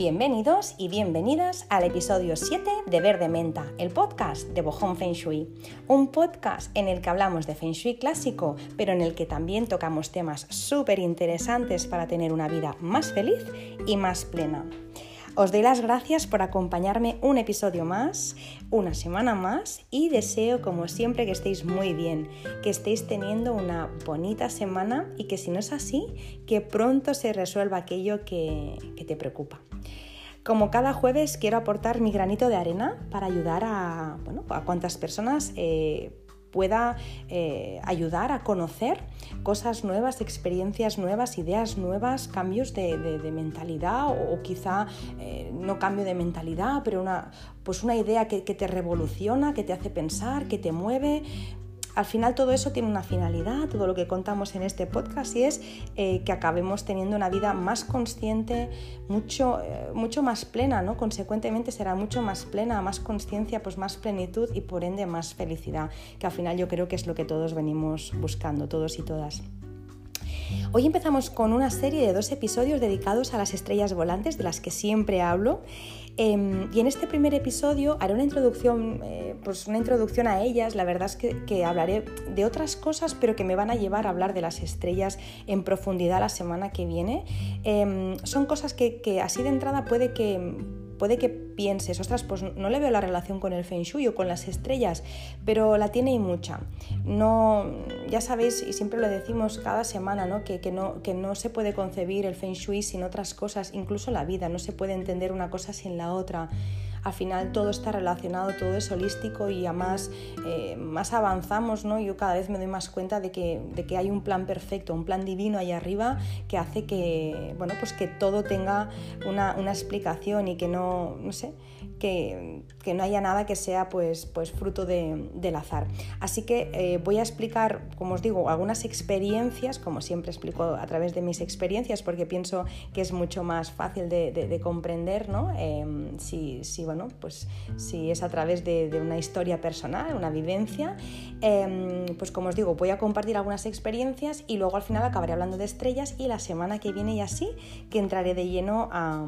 Bienvenidos y bienvenidas al episodio 7 de Verde Menta, el podcast de Bojón Feng Shui. Un podcast en el que hablamos de Feng Shui clásico, pero en el que también tocamos temas súper interesantes para tener una vida más feliz y más plena. Os doy las gracias por acompañarme un episodio más, una semana más y deseo como siempre que estéis muy bien, que estéis teniendo una bonita semana y que si no es así, que pronto se resuelva aquello que, te preocupa. Como cada jueves quiero aportar mi granito de arena para ayudar a, bueno, a cuantas personas eh, pueda eh, ayudar a conocer cosas nuevas, experiencias nuevas, ideas nuevas, cambios de, mentalidad o, quizá eh, no cambio de mentalidad, pero una, pues una idea que, que te revoluciona, que te hace pensar, que te mueve, al final todo eso tiene una finalidad, todo lo que contamos en este podcast y es eh, que acabemos teniendo una vida más consciente, mucho, eh, mucho más plena, ¿no? Consecuentemente será mucho más plena, más conciencia, pues más plenitud y por ende más felicidad, que al final yo creo que es lo que todos venimos buscando, todos y todas. Hoy empezamos con una serie de dos episodios dedicados a las estrellas volantes de las que siempre hablo Em, y en este primer episodio haré una introducción, eh, pues una introducción a ellas. La verdad es que, hablaré de otras cosas, pero que me van a llevar a hablar de las estrellas en profundidad la semana que viene. Em, son cosas que así de entrada puede que puede que pienses, ostras, pues no le veo la relación con el Feng Shui o con las estrellas, pero la tiene y mucha. No, ya sabéis, y siempre lo decimos cada semana, ¿no? Que, que, no, que no se puede concebir el Feng Shui sin otras cosas, incluso la vida, no se puede entender una cosa sin la otra al final todo está relacionado, todo es holístico y además eh, más avanzamos, ¿no? Yo cada vez me doy más cuenta de que, de que hay un plan perfecto, un plan divino ahí arriba que hace que, bueno, pues que todo tenga una, una explicación y que no, no sé, que, no haya nada que sea pues, pues fruto del azar. Así que eh, voy a explicar, como os digo, algunas experiencias, como siempre explico a través de mis experiencias, porque pienso que es mucho más fácil de, comprender, ¿no? Em, si, bueno, pues, si es a través de, una historia personal, una vivencia. Em, pues como os digo, voy a compartir algunas experiencias y luego al final acabaré hablando de estrellas y la semana que viene y así que entraré de lleno a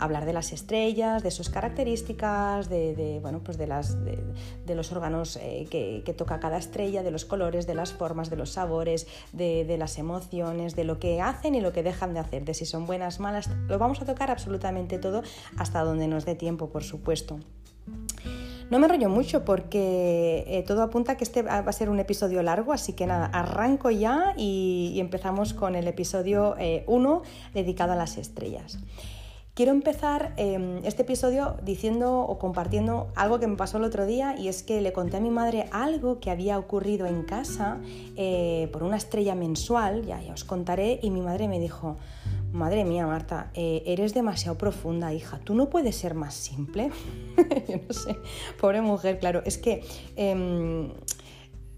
hablar de las estrellas, de sus características, de, bueno, pues de, las, de, los órganos eh, que, toca cada estrella, de los colores, de las formas, de los sabores, de, las emociones, de lo que hacen y lo que dejan de hacer, de si son buenas, malas. Lo vamos a tocar absolutamente todo hasta donde nos dé tiempo, por supuesto. No me enrollo mucho porque eh, todo apunta a que este va a ser un episodio largo, así que nada, arranco ya y, empezamos con el episodio 1 eh, dedicado a las estrellas. Quiero empezar em, este episodio diciendo o compartiendo algo que me pasó el otro día y es que le conté a mi madre algo que había ocurrido en casa eh, por una estrella mensual, ya, ya os contaré, y mi madre me dijo, madre mía Marta, eh, eres demasiado profunda, hija, tú no puedes ser más simple. Yo no sé, pobre mujer, claro, es que...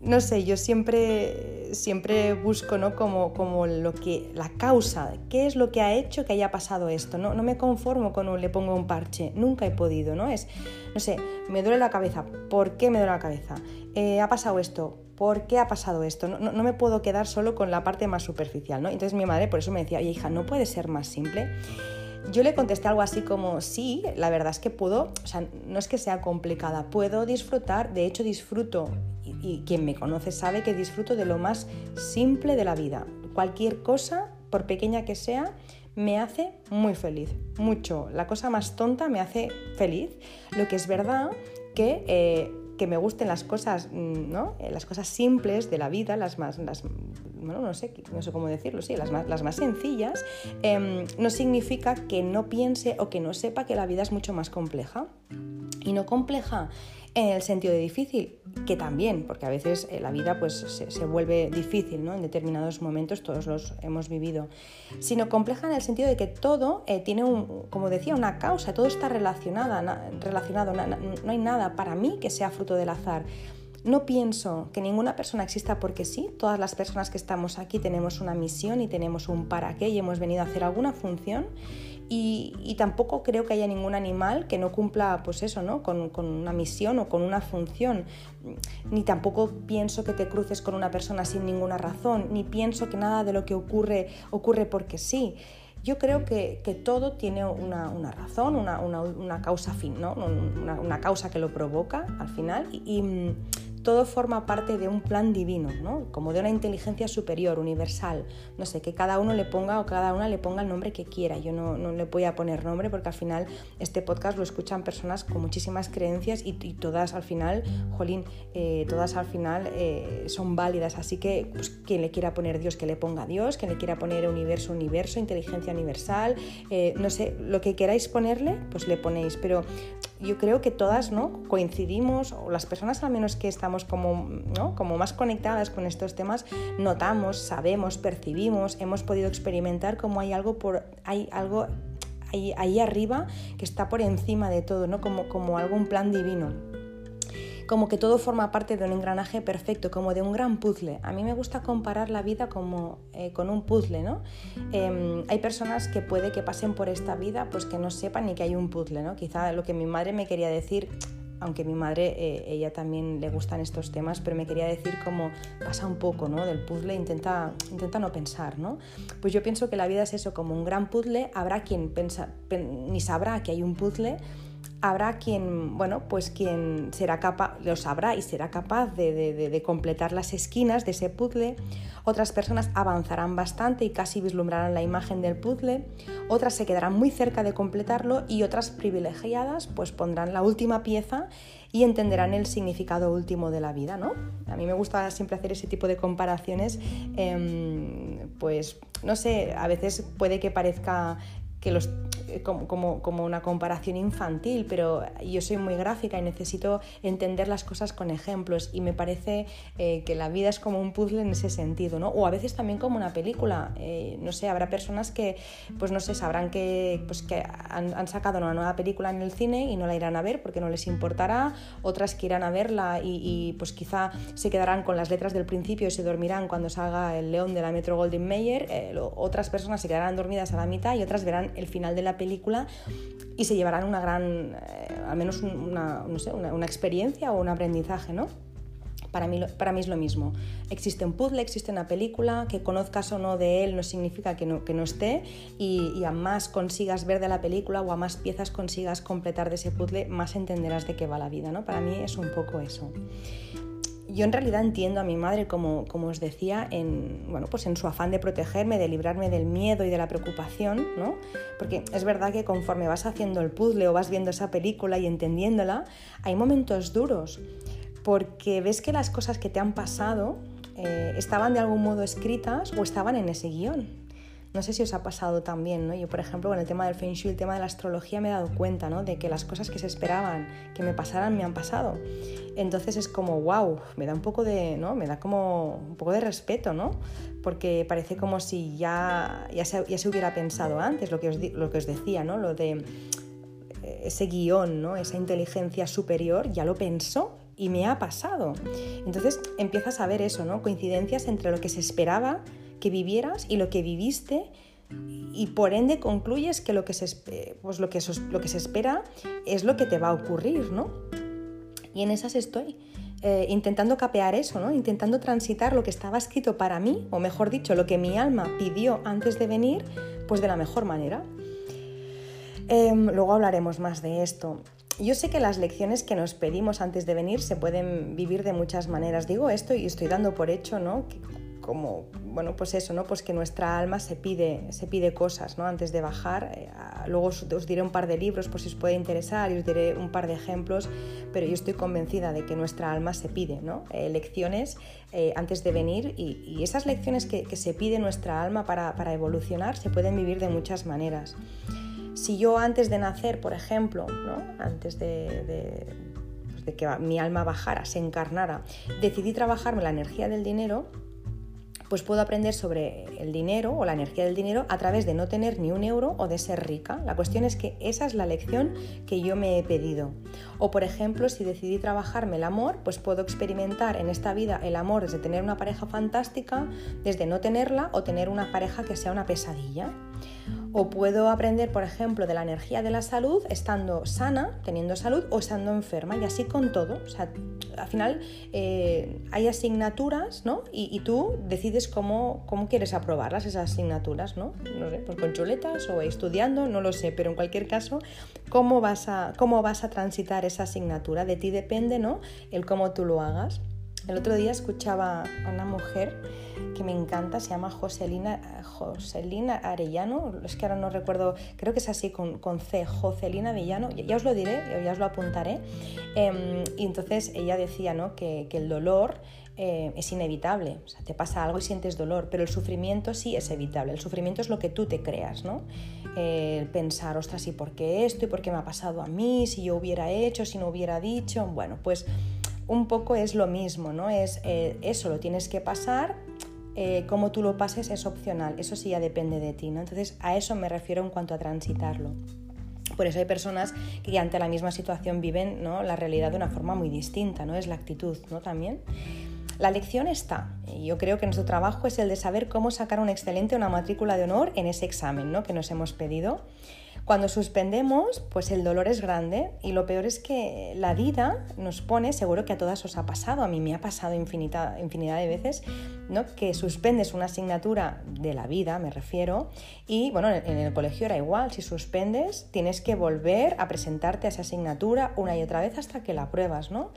No sé, yo siempre, siempre busco ¿no? como, como lo que, la causa, qué es lo que ha hecho que haya pasado esto. No, no me conformo con un le pongo un parche, nunca he podido, ¿no? Es, no sé, me duele la cabeza, ¿por qué me duele la cabeza? Eh, ha pasado esto, ¿por qué ha pasado esto? No, no, me puedo quedar solo con la parte más superficial, ¿no? Entonces mi madre por eso me decía, oye hija, ¿no puede ser más simple? Yo le contesté algo así como, sí, la verdad es que puedo, o sea, no es que sea complicada, puedo disfrutar, de hecho disfruto y quien me conoce sabe que disfruto de lo más simple de la vida. Cualquier cosa, por pequeña que sea, me hace muy feliz, mucho. La cosa más tonta me hace feliz. Lo que es verdad que, eh, que me gusten las cosas, mm, ¿no? Eh, las cosas simples de la vida, las más, las, bueno, no sé, no sé cómo decirlo, sí, las más, las más sencillas, em, no significa que no piense o que no sepa que la vida es mucho más compleja. Y no compleja en el sentido de difícil, que también, porque a veces eh, la vida pues, se, vuelve difícil ¿no? en determinados momentos, todos los hemos vivido, sino compleja en el sentido de que todo eh, tiene, un, como decía, una causa, todo está relacionada, relacionado, no hay nada para mí que sea fruto del azar. No pienso que ninguna persona exista porque sí, todas las personas que estamos aquí tenemos una misión y tenemos un para qué y hemos venido a hacer alguna función y, tampoco creo que haya ningún animal que no cumpla pues eso, ¿no? Con, una misión o con una función. Ni tampoco pienso que te cruces con una persona sin ninguna razón, ni pienso que nada de lo que ocurre ocurre porque sí. yo creo que, todo tiene una, razón, una, causa fin, ¿no? una, causa que lo provoca al final mm, todo forma parte de un plan divino, ¿no? como de una inteligencia superior, universal. No sé, que cada uno le ponga o cada una le ponga el nombre que quiera. Yo no, le voy a poner nombre porque al final este podcast lo escuchan personas con muchísimas creencias y, todas al final, jolín, eh, todas al final eh, son válidas. Así que pues, quien le quiera poner Dios, que le ponga Dios, quien le quiera poner universo, universo, inteligencia universal, eh, no sé, lo que queráis ponerle, pues le ponéis. Pero yo creo que todas ¿no? coincidimos, o las personas al menos que estamos como, ¿no? como más conectadas con estos temas, notamos, sabemos, percibimos, hemos podido experimentar como hay algo, por, hay algo ahí, ahí arriba que está por encima de todo, ¿no? como, como algún plan divino como que todo forma parte de un engranaje perfecto, como de un gran puzzle. A mí me gusta comparar la vida como eh, con un puzzle, ¿no? Em, hay personas que puede que pasen por esta vida pues que no sepan ni que hay un puzzle, ¿no? Quizá lo que mi madre me quería decir aunque mi madre, eh, ella también le gustan estos temas, pero me quería decir como pasa un poco ¿no? del puzzle, intenta, intenta no pensar, ¿no? Pues yo pienso que la vida es eso, como un gran puzzle, habrá quien pensa, ni sabrá que hay un puzzle, habrá quien, bueno, pues quien será capaz, lo sabrá y será capaz de, completar las esquinas de ese puzzle. Otras personas avanzarán bastante y casi vislumbrarán la imagen del puzzle. Otras se quedarán muy cerca de completarlo y otras privilegiadas pues pondrán la última pieza y entenderán el significado último de la vida, ¿no? A mí me gusta siempre hacer ese tipo de comparaciones, em, pues no sé, a veces puede que parezca que los eh, como, como, una comparación infantil, pero yo soy muy gráfica y necesito entender las cosas con ejemplos y me parece eh, que la vida es como un puzzle en ese sentido, ¿no? O a veces también como una película, eh, no sé, habrá personas que, pues no sé, sabrán que, pues, que han, sacado una nueva película en el cine y no la irán a ver porque no les importará, otras que irán a verla y, pues quizá se quedarán con las letras del principio y se dormirán cuando salga el león de la Metro Golden Mayer, otras personas se quedarán dormidas a la mitad y otras verán el final de la película y se llevarán una gran, eh, al menos una, no sé, una, experiencia o un aprendizaje, ¿no? Para mí, para mí es lo mismo. Existe un puzzle, existe una película, que conozcas o no de él no significa que no, que no esté y, y, a más consigas ver de la película o a más piezas consigas completar de ese puzzle, más entenderás de qué va la vida. ¿no? Para mí es un poco eso yo en realidad entiendo a mi madre, como, como os decía, en, bueno, pues en su afán de protegerme, de librarme del miedo y de la preocupación, ¿no? Porque es verdad que conforme vas haciendo el puzzle o vas viendo esa película y entendiéndola, hay momentos duros, porque ves que las cosas que te han pasado eh, estaban de algún modo escritas o estaban en ese guion. No sé si os ha pasado también. Yo, por ejemplo, con el tema del Feng Shui, el tema de la astrología, me he dado cuenta. De que las cosas que se esperaban que me pasaran me han pasado. Entonces es como, wow, me da un poco de, ¿no? Me da como un poco de respeto, ¿no? Porque parece como si ya, ya se hubiera pensado antes, lo que os, lo que os decía, ¿no? Lo de eh, ese guion, ¿no? Esa inteligencia superior ya lo pensó y me ha pasado. Entonces empiezas a ver eso, ¿no? Coincidencias entre lo que se esperaba que vivieras y lo que viviste y por ende concluyes que lo que se, pues lo que, lo que se espera es lo que te va a ocurrir, ¿no? Y en esas estoy. Eh, intentando capear eso, ¿no? intentando transitar lo que estaba escrito para mí, o mejor dicho, lo que mi alma pidió antes de venir, pues de la mejor manera. Em, luego hablaremos más de esto. Yo sé que las lecciones que nos pedimos antes de venir se pueden vivir de muchas maneras. Digo esto y estoy dando por hecho, ¿no? Como, bueno, pues eso, ¿no? Pues que nuestra alma se pide, se pide cosas, ¿no? Antes de bajar. Eh, luego os, diré un par de libros por si os puede interesar y os diré un par de ejemplos, pero yo estoy convencida de que nuestra alma se pide, ¿no? Eh, lecciones eh, antes de venir y, esas lecciones que, se pide nuestra alma para, evolucionar se pueden vivir de muchas maneras. Si yo antes de nacer, por ejemplo, ¿no? Antes de, pues de que mi alma bajara, se encarnara, decidí trabajarme la energía del dinero, pues puedo aprender sobre el dinero o la energía del dinero a través de no tener ni un euro o de ser rica. La cuestión es que esa es la lección que yo me he pedido. O por ejemplo, si decidí trabajarme el amor, pues puedo experimentar en esta vida el amor desde tener una pareja fantástica, desde no tenerla o tener una pareja que sea una pesadilla. O puedo aprender, por ejemplo, de la energía de la salud estando sana, teniendo salud o estando enferma y así con todo. O sea, al final eh, hay asignaturas, ¿no? Y, tú decides cómo, cómo, quieres aprobarlas, esas asignaturas, ¿no? No sé, pues con chuletas o estudiando, no lo sé, pero en cualquier caso, ¿cómo vas a, cómo vas a transitar esa asignatura? De ti depende, ¿no? El cómo tú lo hagas. El otro día escuchaba a una mujer que me encanta, se llama Joselina, Joselina Arellano, es que ahora no recuerdo, creo que es así con, con C, Joselina Arellano, ya, os lo diré, ya os lo apuntaré. Em, y entonces ella decía ¿no? que, el dolor eh, es inevitable, o sea, te pasa algo y sientes dolor, pero el sufrimiento sí es evitable, el sufrimiento es lo que tú te creas, ¿no? Pensar, ostras, ¿y por qué esto? ¿Y por qué me ha pasado a mí? Si yo hubiera hecho, si no hubiera dicho, bueno, pues un poco es lo mismo, ¿no? Es eh, eso, lo tienes que pasar, eh, cómo tú lo pases es opcional, eso sí ya depende de ti, ¿no? Entonces a eso me refiero en cuanto a transitarlo. Por eso hay personas que ante la misma situación viven ¿no? la realidad de una forma muy distinta, ¿no? Es la actitud, ¿no? También. La lección está, yo creo que nuestro trabajo es el de saber cómo sacar un excelente una matrícula de honor en ese examen ¿no? que nos hemos pedido cuando suspendemos, pues el dolor es grande y lo peor es que la vida nos pone, seguro que a todas os ha pasado, a mí me ha pasado infinita, infinidad de veces, ¿no? que suspendes una asignatura de la vida, me refiero, y bueno, en el colegio era igual, si suspendes tienes que volver a presentarte a esa asignatura una y otra vez hasta que la apruebas, ¿no?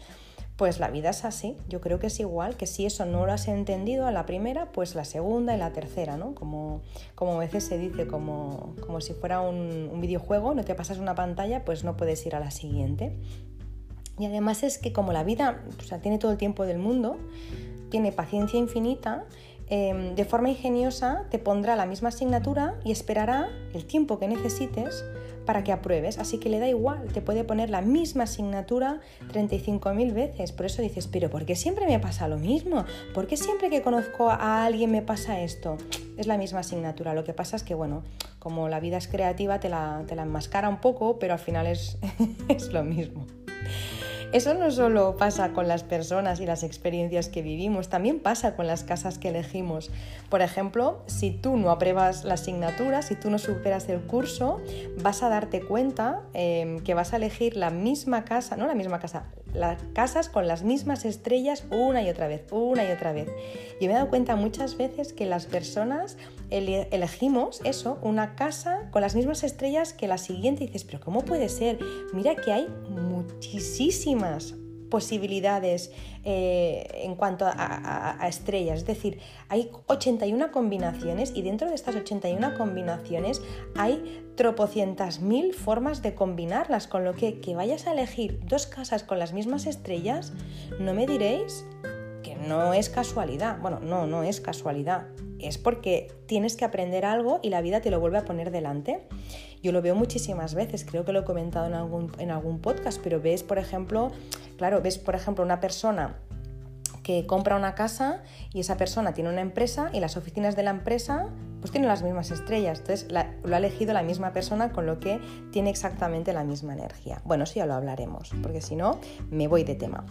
Pues la vida es así, yo creo que es igual, que si eso no lo has entendido a la primera, pues la segunda y la tercera, ¿no? Como, como a veces se dice, como, como si fuera un, un videojuego, no te pasas una pantalla, pues no puedes ir a la siguiente. Y además es que como la vida o sea, tiene todo el tiempo del mundo, tiene paciencia infinita, em, de forma ingeniosa te pondrá la misma asignatura y esperará el tiempo que necesites para que apruebes, así que le da igual, te puede poner la misma asignatura 35.000 veces. Por eso dices, pero ¿por qué siempre me pasa lo mismo? ¿Por qué siempre que conozco a alguien me pasa esto? Es la misma asignatura, lo que pasa es que, bueno, como la vida es creativa, te la, te la enmascara un poco, pero al final es, es lo mismo. Eso no solo pasa con las personas y las experiencias que vivimos, también pasa con las casas que elegimos. Por ejemplo, si tú no apruebas la asignatura, si tú no superas el curso, vas a darte cuenta em, que vas a elegir la misma casa, no la misma casa, las casas con las mismas estrellas una y otra vez, una y otra vez. Y me he dado cuenta muchas veces que las personas elegimos eso, una casa con las mismas estrellas que la siguiente y dices, pero ¿cómo puede ser? Mira que hay muchísimas posibilidades eh, en cuanto a, estrellas. Es decir, hay 81 combinaciones y dentro de estas 81 combinaciones hay tropocientas mil formas de combinarlas, con lo que que vayas a elegir dos casas con las mismas estrellas, no me diréis que no es casualidad. Bueno, no, no es casualidad. Es porque tienes que aprender algo y la vida te lo vuelve a poner delante. Yo lo veo muchísimas veces, creo que lo he comentado en algún, en algún podcast, pero ves, por ejemplo, claro, ves, por ejemplo, una persona que compra una casa y esa persona tiene una empresa y las oficinas de la empresa pues tienen las mismas estrellas. Entonces lo ha elegido la misma persona con lo que tiene exactamente la misma energía. Bueno, eso ya lo hablaremos, porque si no, me voy de tema.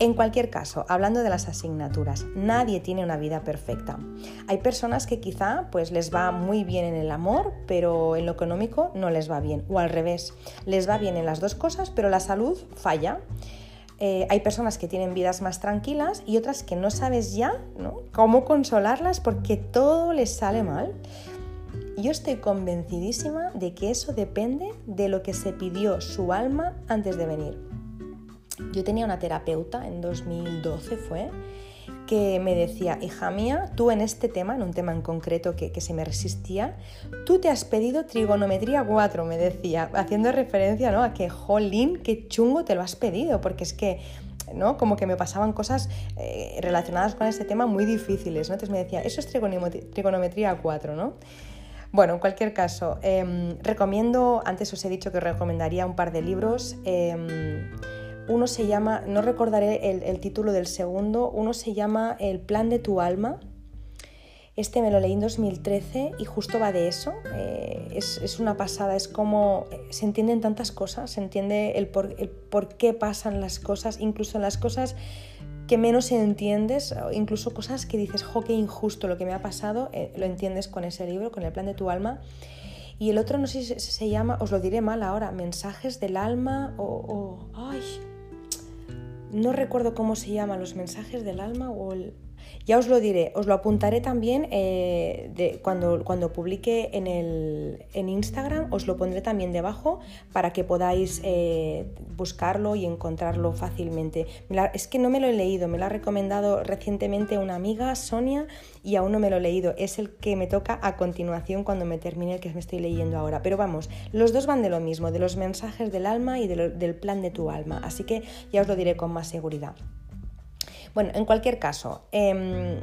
En cualquier caso, hablando de las asignaturas, nadie tiene una vida perfecta. Hay personas que quizá pues les va muy bien en el amor, pero en lo económico no les va bien. O al revés, les va bien en las dos cosas, pero la salud falla. Eh, hay personas que tienen vidas más tranquilas y otras que no sabes ya cómo consolarlas porque todo les sale mal. Yo estoy convencidísima de que eso depende de lo que se pidió su alma antes de venir. Yo tenía una terapeuta en 2012 fue que me decía, hija mía, tú en este tema, en un tema en concreto que, se me resistía, tú te has pedido trigonometría 4, me decía, haciendo referencia ¿no? a que, jolín, qué chungo te lo has pedido, porque es que ¿no? Como que me pasaban cosas eh, relacionadas con ese tema muy difíciles, ¿no? Entonces me decía, eso es trigonometría 4, ¿no? Bueno, en cualquier caso, em, recomiendo, antes os he dicho que recomendaría un par de libros. Em, uno se llama, no recordaré el, título del segundo, uno se llama El plan de tu alma. Este me lo leí en 2013 y justo va de eso. Eh, es, una pasada, es como eh, se entienden tantas cosas, se entiende el por, qué pasan las cosas, incluso las cosas que menos entiendes, incluso cosas que dices, jo, qué injusto lo que me ha pasado, eh, lo entiendes con ese libro, con el plan de tu alma. Y el otro no sé si se llama, os lo diré mal ahora, mensajes del alma o... ay, no recuerdo cómo se llama, los mensajes del alma o el... Ya os lo diré, os lo apuntaré también eh, cuando, cuando publique en, el, en Instagram, os lo pondré también debajo para que podáis eh, buscarlo y encontrarlo fácilmente. es que no me lo he leído, me lo ha recomendado recientemente una amiga, Sonia, y aún no me lo he leído. Es el que me toca a continuación cuando me termine el que me estoy leyendo ahora. Pero vamos, los dos van de lo mismo, de los mensajes del alma y del plan de tu alma. Así que ya os lo diré con más seguridad. Bueno, en cualquier caso, em,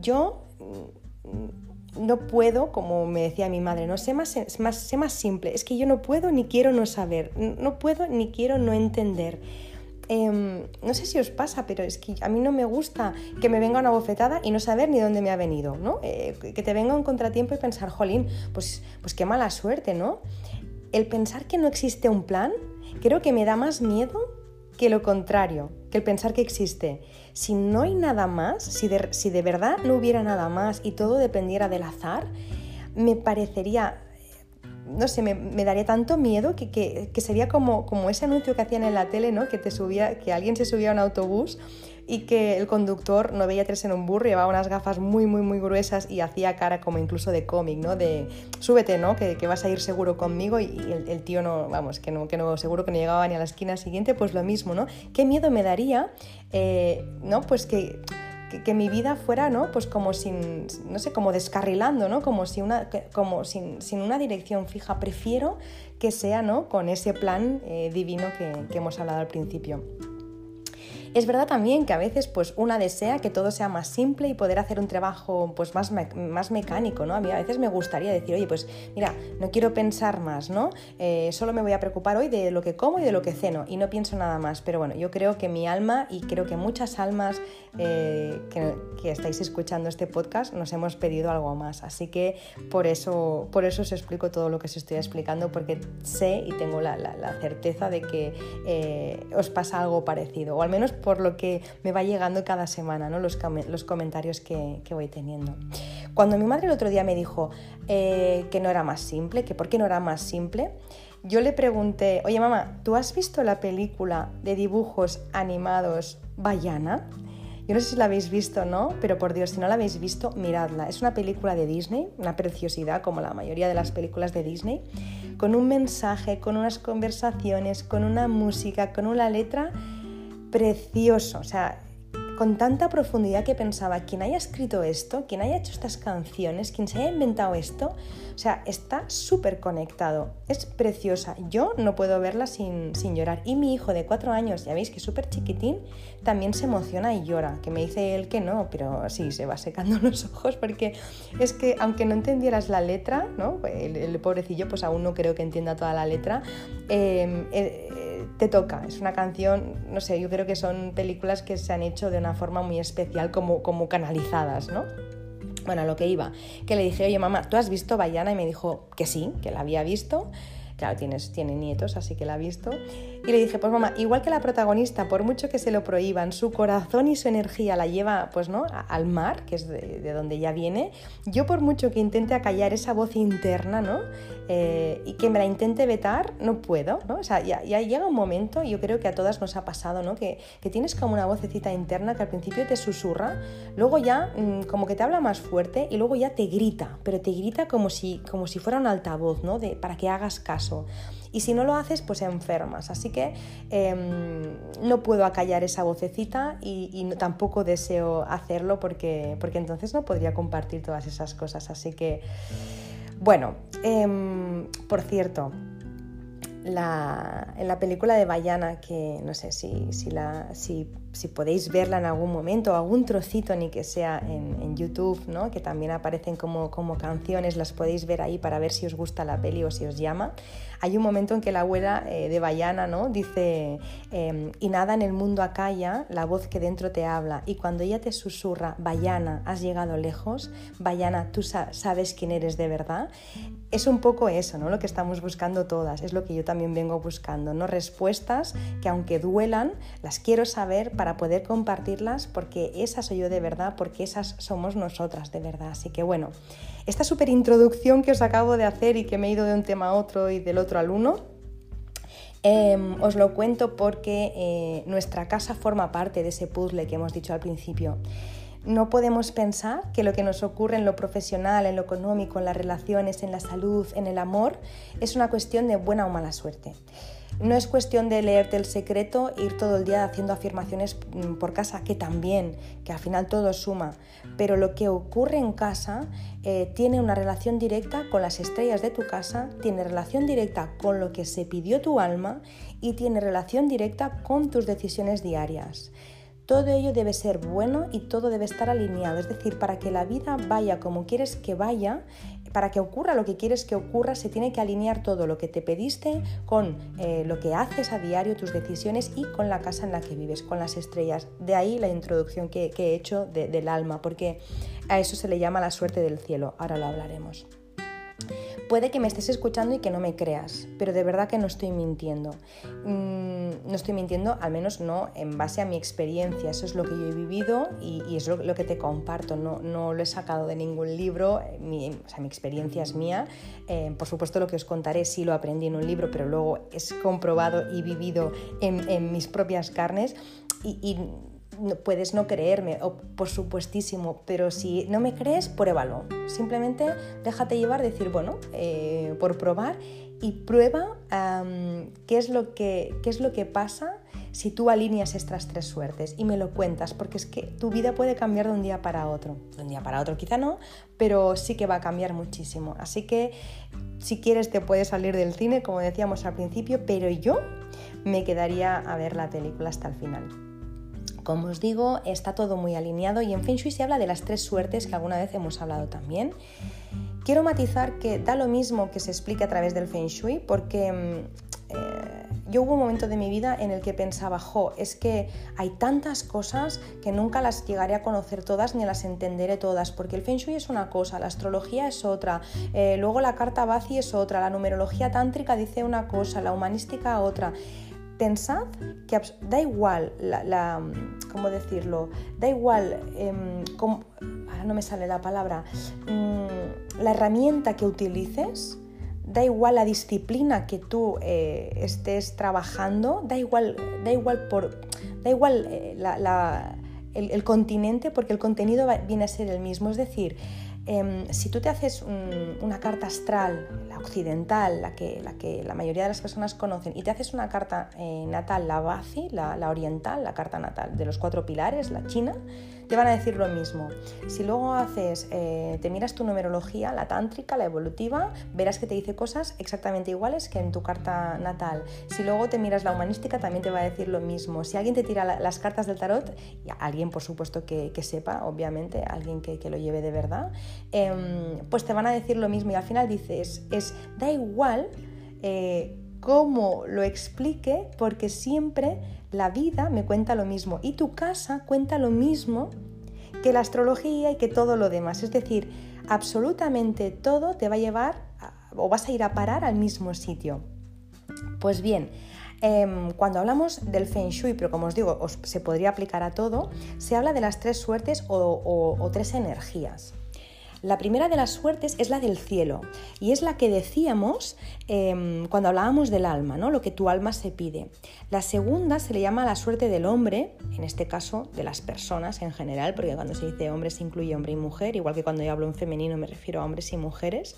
yo mm, no puedo, como me decía mi madre, no sé más, más, sé más simple, es que yo no puedo ni quiero no saber, no puedo ni quiero no entender. Em, no sé si os pasa, pero es que a mí no me gusta que me venga una bofetada y no saber ni dónde me ha venido, ¿no? Eh, que te venga un contratiempo y pensar, jolín, pues, pues qué mala suerte, ¿no? El pensar que no existe un plan, creo que me da más miedo que lo contrario, que el pensar que existe. Si no hay nada más, si de, si de verdad no hubiera nada más y todo dependiera del azar, me parecería no sé, me, daría tanto miedo que, que, sería como, como ese anuncio que hacían en la tele, ¿no? Que te subía, que alguien se subía a un autobús y que el conductor no veía tres en un burro, llevaba unas gafas muy, muy, muy gruesas y hacía cara como incluso de cómic, ¿no? De súbete, ¿no? Que, que vas a ir seguro conmigo y, el, tío no, vamos, que no, que no, seguro que no llegaba ni a la esquina siguiente, pues lo mismo, ¿no? ¿Qué miedo me daría, eh, ¿no? Pues que que, mi vida fuera, ¿no? Pues como sin, no sé, como descarrilando, ¿no? Como, si una, como sin, sin, una dirección fija. Prefiero que sea, ¿no? Con ese plan eh, divino que, que hemos hablado al principio. Es verdad también que a veces pues una desea que todo sea más simple y poder hacer un trabajo pues más, más mecánico, ¿no? A mí a veces me gustaría decir, oye, pues mira, no quiero pensar más, ¿no? Eh, solo me voy a preocupar hoy de lo que como y de lo que ceno y no pienso nada más. Pero bueno, yo creo que mi alma y creo que muchas almas eh, que, estáis escuchando este podcast nos hemos pedido algo más. Así que por eso, por eso os explico todo lo que os estoy explicando porque sé y tengo la, certeza de que eh, os pasa algo parecido, o al menos por lo que me va llegando cada semana, ¿no? los, los comentarios que, voy teniendo. Cuando mi madre el otro día me dijo eh, que no era más simple, que por qué no era más simple, yo le pregunté, oye mamá, ¿tú has visto la película de dibujos animados Bayana? Yo no sé si la habéis visto o no, pero por Dios, si no la habéis visto, miradla. Es una película de Disney, una preciosidad como la mayoría de las películas de Disney, con un mensaje, con unas conversaciones, con una música, con una letra precioso, o sea, con tanta profundidad que pensaba, quien haya escrito esto, quien haya hecho estas canciones, quien se haya inventado esto, o sea, está súper conectado, es preciosa. Yo no puedo verla sin, sin, llorar. Y mi hijo de cuatro años, ya veis que es súper chiquitín, también se emociona y llora, que me dice él que no, pero sí, se va secando los ojos porque es que aunque no entendieras la letra, ¿no? el, pobrecillo pues aún no creo que entienda toda la letra, eh, eh, te toca. Es una canción, no sé, yo creo que son películas que se han hecho de una forma muy especial, como, como canalizadas, ¿no? Bueno, a lo que iba, que le dije, oye mamá, ¿tú has visto Bayana? Y me dijo que sí, que la había visto. Claro, tienes, tiene nietos, así que la ha visto. Y le dije, pues mamá, igual que la protagonista, por mucho que se lo prohíban, su corazón y su energía la lleva, pues no, al mar, que es de, donde ya viene. Yo por mucho que intente acallar esa voz interna, ¿no? Eh, y que me la intente vetar, no puedo, ¿no? O sea, ya, llega un momento, yo creo que a todas nos ha pasado, ¿no? Que, que, tienes como una vocecita interna que al principio te susurra, luego ya mm, como que te habla más fuerte y luego ya te grita, pero te grita como si, como si fuera un altavoz, ¿no? De, para que hagas caso. Y si no lo haces, pues enfermas. Así que em, no puedo acallar esa vocecita y, tampoco deseo hacerlo porque, porque entonces no podría compartir todas esas cosas. Así que, bueno, em, por cierto, en la película de Bayana, que no sé si, si, la, si si podéis verla en algún momento, algún trocito, ni que sea en, YouTube, ¿no? que también aparecen como, como, canciones, las podéis ver ahí para ver si os gusta la peli o si os llama. Hay un momento en que la abuela eh, de Bayana ¿no? dice, em, y nada en el mundo acalla la voz que dentro te habla, y cuando ella te susurra, Bayana, has llegado lejos, Bayana, tú sabes quién eres de verdad, es un poco eso, ¿no? lo que estamos buscando todas, es lo que yo también vengo buscando, ¿no? respuestas que aunque duelan, las quiero saber poder compartirlas porque esas soy yo de verdad, porque esas somos nosotras de verdad. Así que bueno, esta súper introducción que os acabo de hacer y que me he ido de un tema a otro y del otro al uno, em, os lo cuento porque eh, nuestra casa forma parte de ese puzzle que hemos dicho al principio. No podemos pensar que lo que nos ocurre en lo profesional, en lo económico, en las relaciones, en la salud, en el amor, es una cuestión de buena o mala suerte. No es cuestión de leerte el secreto, ir todo el día haciendo afirmaciones mm, por casa, que también, que al final todo suma, pero lo que ocurre en casa eh, tiene una relación directa con las estrellas de tu casa, tiene relación directa con lo que se pidió tu alma y tiene relación directa con tus decisiones diarias. Todo ello debe ser bueno y todo debe estar alineado, es decir, para que la vida vaya como quieres que vaya, para que ocurra lo que quieres que ocurra, se tiene que alinear todo lo que te pediste con eh, lo que haces a diario, tus decisiones y con la casa en la que vives, con las estrellas. De ahí la introducción que, he hecho del alma, porque a eso se le llama la suerte del cielo. Ahora lo hablaremos. Puede que me estés escuchando y que no me creas, pero de verdad que no estoy mintiendo. Mm, no estoy mintiendo, al menos no en base a mi experiencia. Eso es lo que yo he vivido y, es lo, que te comparto. No, no, lo he sacado de ningún libro, sea, mi experiencia es mía. Eh, por supuesto, lo que os contaré sí lo aprendí en un libro, pero luego es comprobado y vivido en, mis propias carnes. y puedes no creerme, o por supuestísimo, pero si no me crees, pruébalo. Simplemente déjate llevar, decir, bueno, eh, por probar y prueba qué, es lo que, qué es lo que pasa si tú alineas estas tres suertes y me lo cuentas, porque es que tu vida puede cambiar de un día para otro. De un día para otro quizá no, pero sí que va a cambiar muchísimo. Así que si quieres te puedes salir del cine, como decíamos al principio, pero yo me quedaría a ver la película hasta el final. Como os digo, está todo muy alineado y en Feng Shui se habla de las tres suertes que alguna vez hemos hablado también. Quiero matizar que da lo mismo que se explique a través del Feng Shui porque mm, eh, yo hubo un momento de mi vida en el que pensaba, jo, es que hay tantas cosas que nunca las llegaré a conocer todas ni las entenderé todas, porque el Feng Shui es una cosa, la astrología es otra, eh, luego la carta Bazi es otra, la numerología tántrica dice una cosa, la humanística otra pensad que da igual, la, ¿cómo decirlo? Da igual, em, ahora no me sale la palabra, mm, la herramienta que utilices, da igual la disciplina que tú eh, estés trabajando, da igual, da igual, por, da igual eh, el, continente, porque el contenido viene a ser el mismo. Es decir, Em, si tú te haces una carta astral, la occidental, la que, la que la mayoría de las personas conocen, y te haces una carta eh, natal, la Bazi, la, oriental, la carta natal de los cuatro pilares, la china, te van a decir lo mismo. Si luego haces, eh, te miras tu numerología, la tántrica, la evolutiva, verás que te dice cosas exactamente iguales que en tu carta natal. Si luego te miras la humanística, también te va a decir lo mismo. Si alguien te tira las cartas del tarot, alguien por supuesto que, sepa, obviamente, alguien que, lo lleve de verdad, em, pues te van a decir lo mismo y al final dices, es, da igual. Eh, cómo lo explique, porque siempre la vida me cuenta lo mismo y tu casa cuenta lo mismo que la astrología y que todo lo demás. Es decir, absolutamente todo te va a llevar o vas a ir a parar al mismo sitio. Pues bien, em, cuando hablamos del Feng Shui, pero como os digo, se podría aplicar a todo, se habla de las tres suertes o tres energías. La primera de las suertes es la del cielo y es la que decíamos em, cuando hablábamos del alma, ¿no? lo que tu alma se pide. La segunda se le llama la suerte del hombre, en este caso de las personas en general, porque cuando se dice hombre se incluye hombre y mujer, igual que cuando yo hablo en femenino me refiero a hombres y mujeres.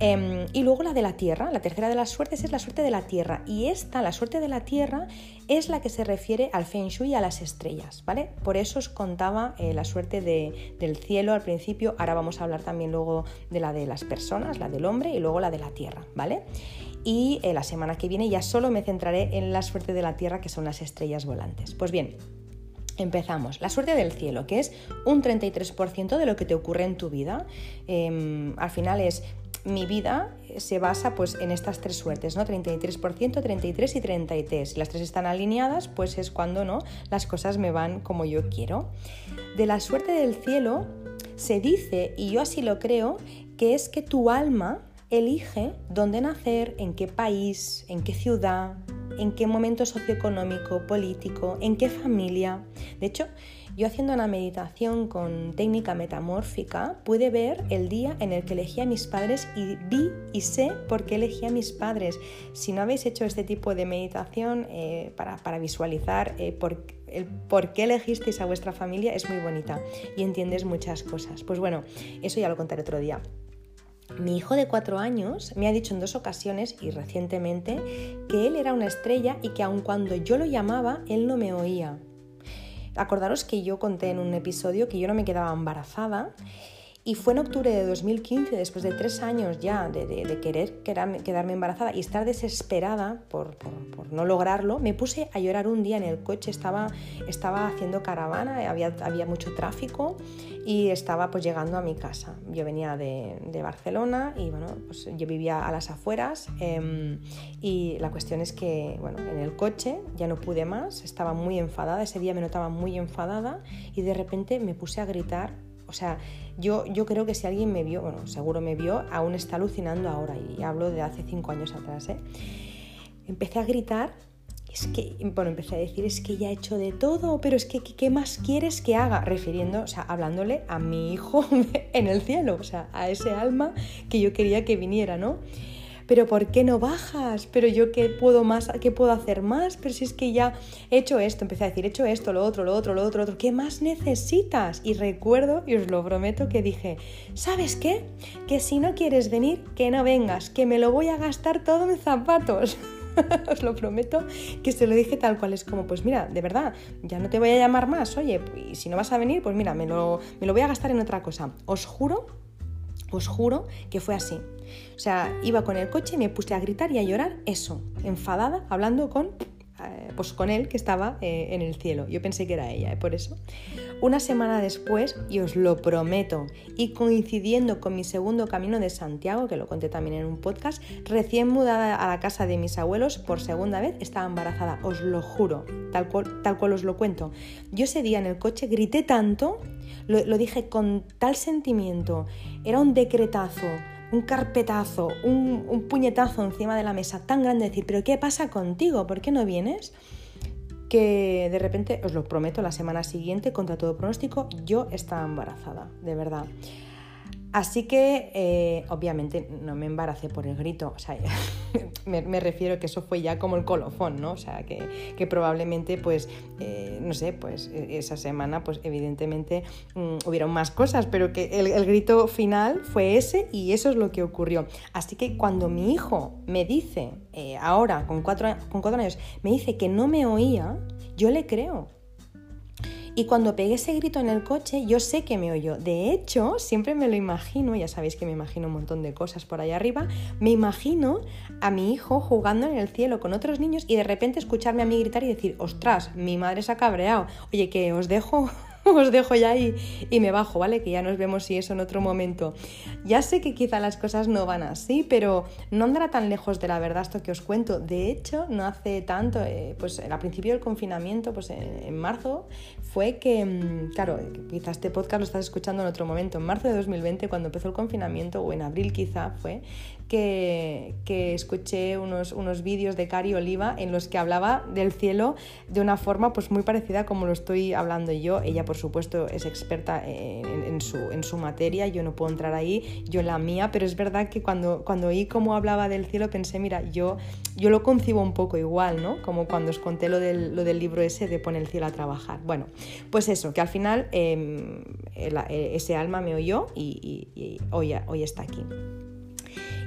Em, y luego la de la tierra, la tercera de las suertes es la suerte de la tierra. Y esta, la suerte de la tierra, es la que se refiere al Feng Shui y a las estrellas, ¿vale? Por eso os contaba eh, la suerte del cielo al principio. Ahora vamos a hablar también luego de la de las personas, la del hombre y luego la de la tierra, ¿vale? Y eh, la semana que viene ya solo me centraré en la suerte de la tierra, que son las estrellas volantes. Pues bien, Empezamos. La suerte del cielo, que es un 33% de lo que te ocurre en tu vida. Em, al final es mi vida se basa pues en estas tres suertes, ¿no? 33%, 33 y 33. Si las tres están alineadas, pues es cuando no las cosas me van como yo quiero. De la suerte del cielo se dice, y yo así lo creo, que es que tu alma elige dónde nacer, en qué país, en qué ciudad, en qué momento socioeconómico, político, en qué familia. De hecho, yo haciendo una meditación con técnica metamórfica pude ver el día en el que elegí a mis padres y vi y sé por qué elegí a mis padres. Si no habéis hecho este tipo de meditación eh, para, visualizar eh, por, el por qué elegisteis a vuestra familia es muy bonita y entiendes muchas cosas. Pues bueno, eso ya lo contaré otro día. Mi hijo de cuatro años me ha dicho en dos ocasiones y recientemente que él era una estrella y que aun cuando yo lo llamaba, él no me oía. Acordaros que yo conté en un episodio que yo no me quedaba embarazada y fue en octubre de 2015, después de tres años ya de, querer quedarme embarazada y estar desesperada por, no lograrlo, me puse a llorar un día en el coche, estaba, estaba haciendo caravana, había, había mucho tráfico y estaba pues llegando a mi casa. Yo venía de, Barcelona y bueno, pues yo vivía a las afueras em, y la cuestión es que bueno, en el coche ya no pude más, estaba muy enfadada, ese día me notaba muy enfadada y de repente me puse a gritar o sea, yo, yo creo que si alguien me vio, bueno, seguro me vio, aún está alucinando ahora, y hablo de hace cinco años atrás, ¿eh? Empecé a gritar, es que, bueno, empecé a decir, es que ya he hecho de todo, pero es que, ¿qué más quieres que haga? Refiriendo, o sea, hablándole a mi hijo en el cielo, o sea, a ese alma que yo quería que viniera, ¿no? Pero ¿por qué no bajas? Pero yo qué puedo más, qué puedo hacer más? Pero si es que ya he hecho esto, empecé a decir, he hecho esto, lo otro, lo otro, lo otro, lo otro, ¿qué más necesitas? Y recuerdo, y os lo prometo, que dije, ¿sabes qué? Que si no quieres venir, que no vengas, que me lo voy a gastar todo en zapatos. os lo prometo que se lo dije tal cual. Es como, pues mira, de verdad, ya no te voy a llamar más. Oye, y si no vas a venir, pues mira, me lo, me lo voy a gastar en otra cosa. Os juro, os juro que fue así. O sea, iba con el coche me puse a gritar y a llorar eso, enfadada, hablando con, eh, pues con él que estaba eh, en el cielo. Yo pensé que era ella, ¿eh? por eso. Una semana después, y os lo prometo, y coincidiendo con mi segundo camino de Santiago, que lo conté también en un podcast, recién mudada a la casa de mis abuelos por segunda vez, estaba embarazada, os lo juro, tal cual, tal cual os lo cuento. Yo ese día en el coche grité tanto, lo dije con tal sentimiento, era un decretazo un carpetazo, un, puñetazo encima de la mesa tan grande, decir, pero ¿qué pasa contigo? ¿Por qué no vienes? Que de repente, os lo prometo, la semana siguiente, contra todo pronóstico, yo estaba embarazada, de verdad. Así que, eh, obviamente, no me embaracé por el grito, o sea, me, refiero que eso fue ya como el colofón, ¿no? O sea, que, probablemente, pues, eh, no sé, pues e, esa semana, pues evidentemente mm, hubieron más cosas, pero que el, grito final fue ese y eso es lo que ocurrió. Así que cuando mi hijo me dice, eh, ahora, con cuatro, con cuatro años, me dice que no me oía, yo le creo, y cuando pegué ese grito en el coche, yo sé que me oyó. De hecho, siempre me lo imagino, ya sabéis que me imagino un montón de cosas por ahí arriba, me imagino a mi hijo jugando en el cielo con otros niños y de repente escucharme a mí gritar y decir, ostras, mi madre se ha cabreado, oye, que os dejo os dejo ya y, y me bajo, ¿vale? Que ya nos vemos si eso en otro momento. Ya sé que quizá las cosas no van así, pero no andará tan lejos de la verdad esto que os cuento. De hecho, no hace tanto, eh, pues a principio del confinamiento, pues en, marzo, fue que, mm, claro, quizá este podcast lo estás escuchando en otro momento, en marzo de 2020, cuando empezó el confinamiento, o en abril quizá fue, que, escuché unos, unos vídeos de Cari Oliva en los que hablaba del cielo de una forma pues muy parecida como lo estoy hablando yo. Ella por supuesto es experta en, su, en su materia, yo no puedo entrar ahí, yo en la mía, pero es verdad que cuando, cuando oí cómo hablaba del cielo pensé, mira, yo, yo lo concibo un poco igual, ¿no? Como cuando os conté lo del, lo del libro ese de poner el cielo a trabajar. Bueno, pues eso, que al final em, ese alma me oyó y, y hoy, hoy está aquí.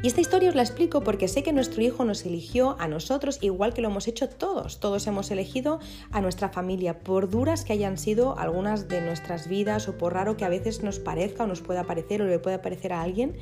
Y esta historia os la explico porque sé que nuestro hijo nos eligió a nosotros igual que lo hemos hecho todos. Todos hemos elegido a nuestra familia, por duras que hayan sido algunas de nuestras vidas o por raro que a veces nos parezca o nos pueda parecer o le pueda parecer a alguien.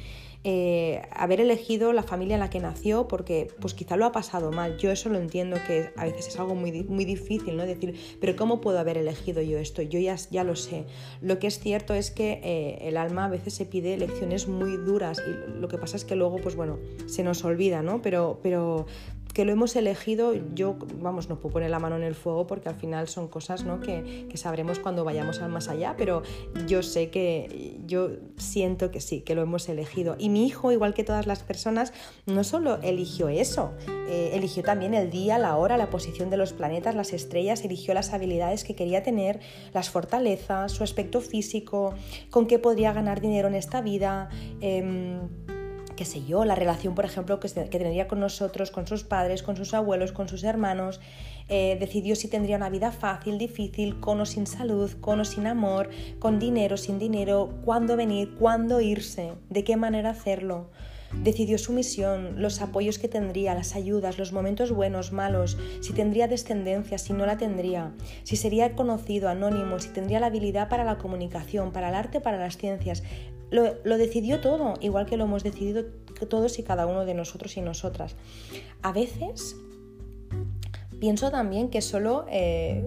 Eh, haber elegido la familia en la que nació porque pues quizá lo ha pasado mal. Yo eso lo entiendo que a veces es algo muy, muy difícil, ¿no? Decir, pero ¿cómo puedo haber elegido yo esto? Yo ya, ya lo sé. Lo que es cierto es que eh, el alma a veces se pide lecciones muy duras y lo que pasa es que luego, pues bueno, se nos olvida, ¿no? Pero, pero que lo hemos elegido, yo, vamos, no puedo poner la mano en el fuego porque al final son cosas ¿no? que, que, sabremos cuando vayamos al más allá, pero yo sé que, yo siento que sí, que lo hemos elegido. Y mi hijo, igual que todas las personas, no solo eligió eso, eh, eligió también el día, la hora, la posición de los planetas, las estrellas, eligió las habilidades que quería tener, las fortalezas, su aspecto físico, con qué podría ganar dinero en esta vida. Eh, qué sé yo, la relación, por ejemplo, que, tendría con nosotros, con sus padres, con sus abuelos, con sus hermanos. Eh, decidió si tendría una vida fácil, difícil, con o sin salud, con o sin amor, con dinero, sin dinero, cuándo venir, cuándo irse, de qué manera hacerlo. Decidió su misión, los apoyos que tendría, las ayudas, los momentos buenos, malos, si tendría descendencia, si no la tendría, si sería conocido, anónimo, si tendría la habilidad para la comunicación, para el arte, para las ciencias. Lo, decidió todo, igual que lo hemos decidido todos y cada uno de nosotros y nosotras. A veces pienso también que solo eh,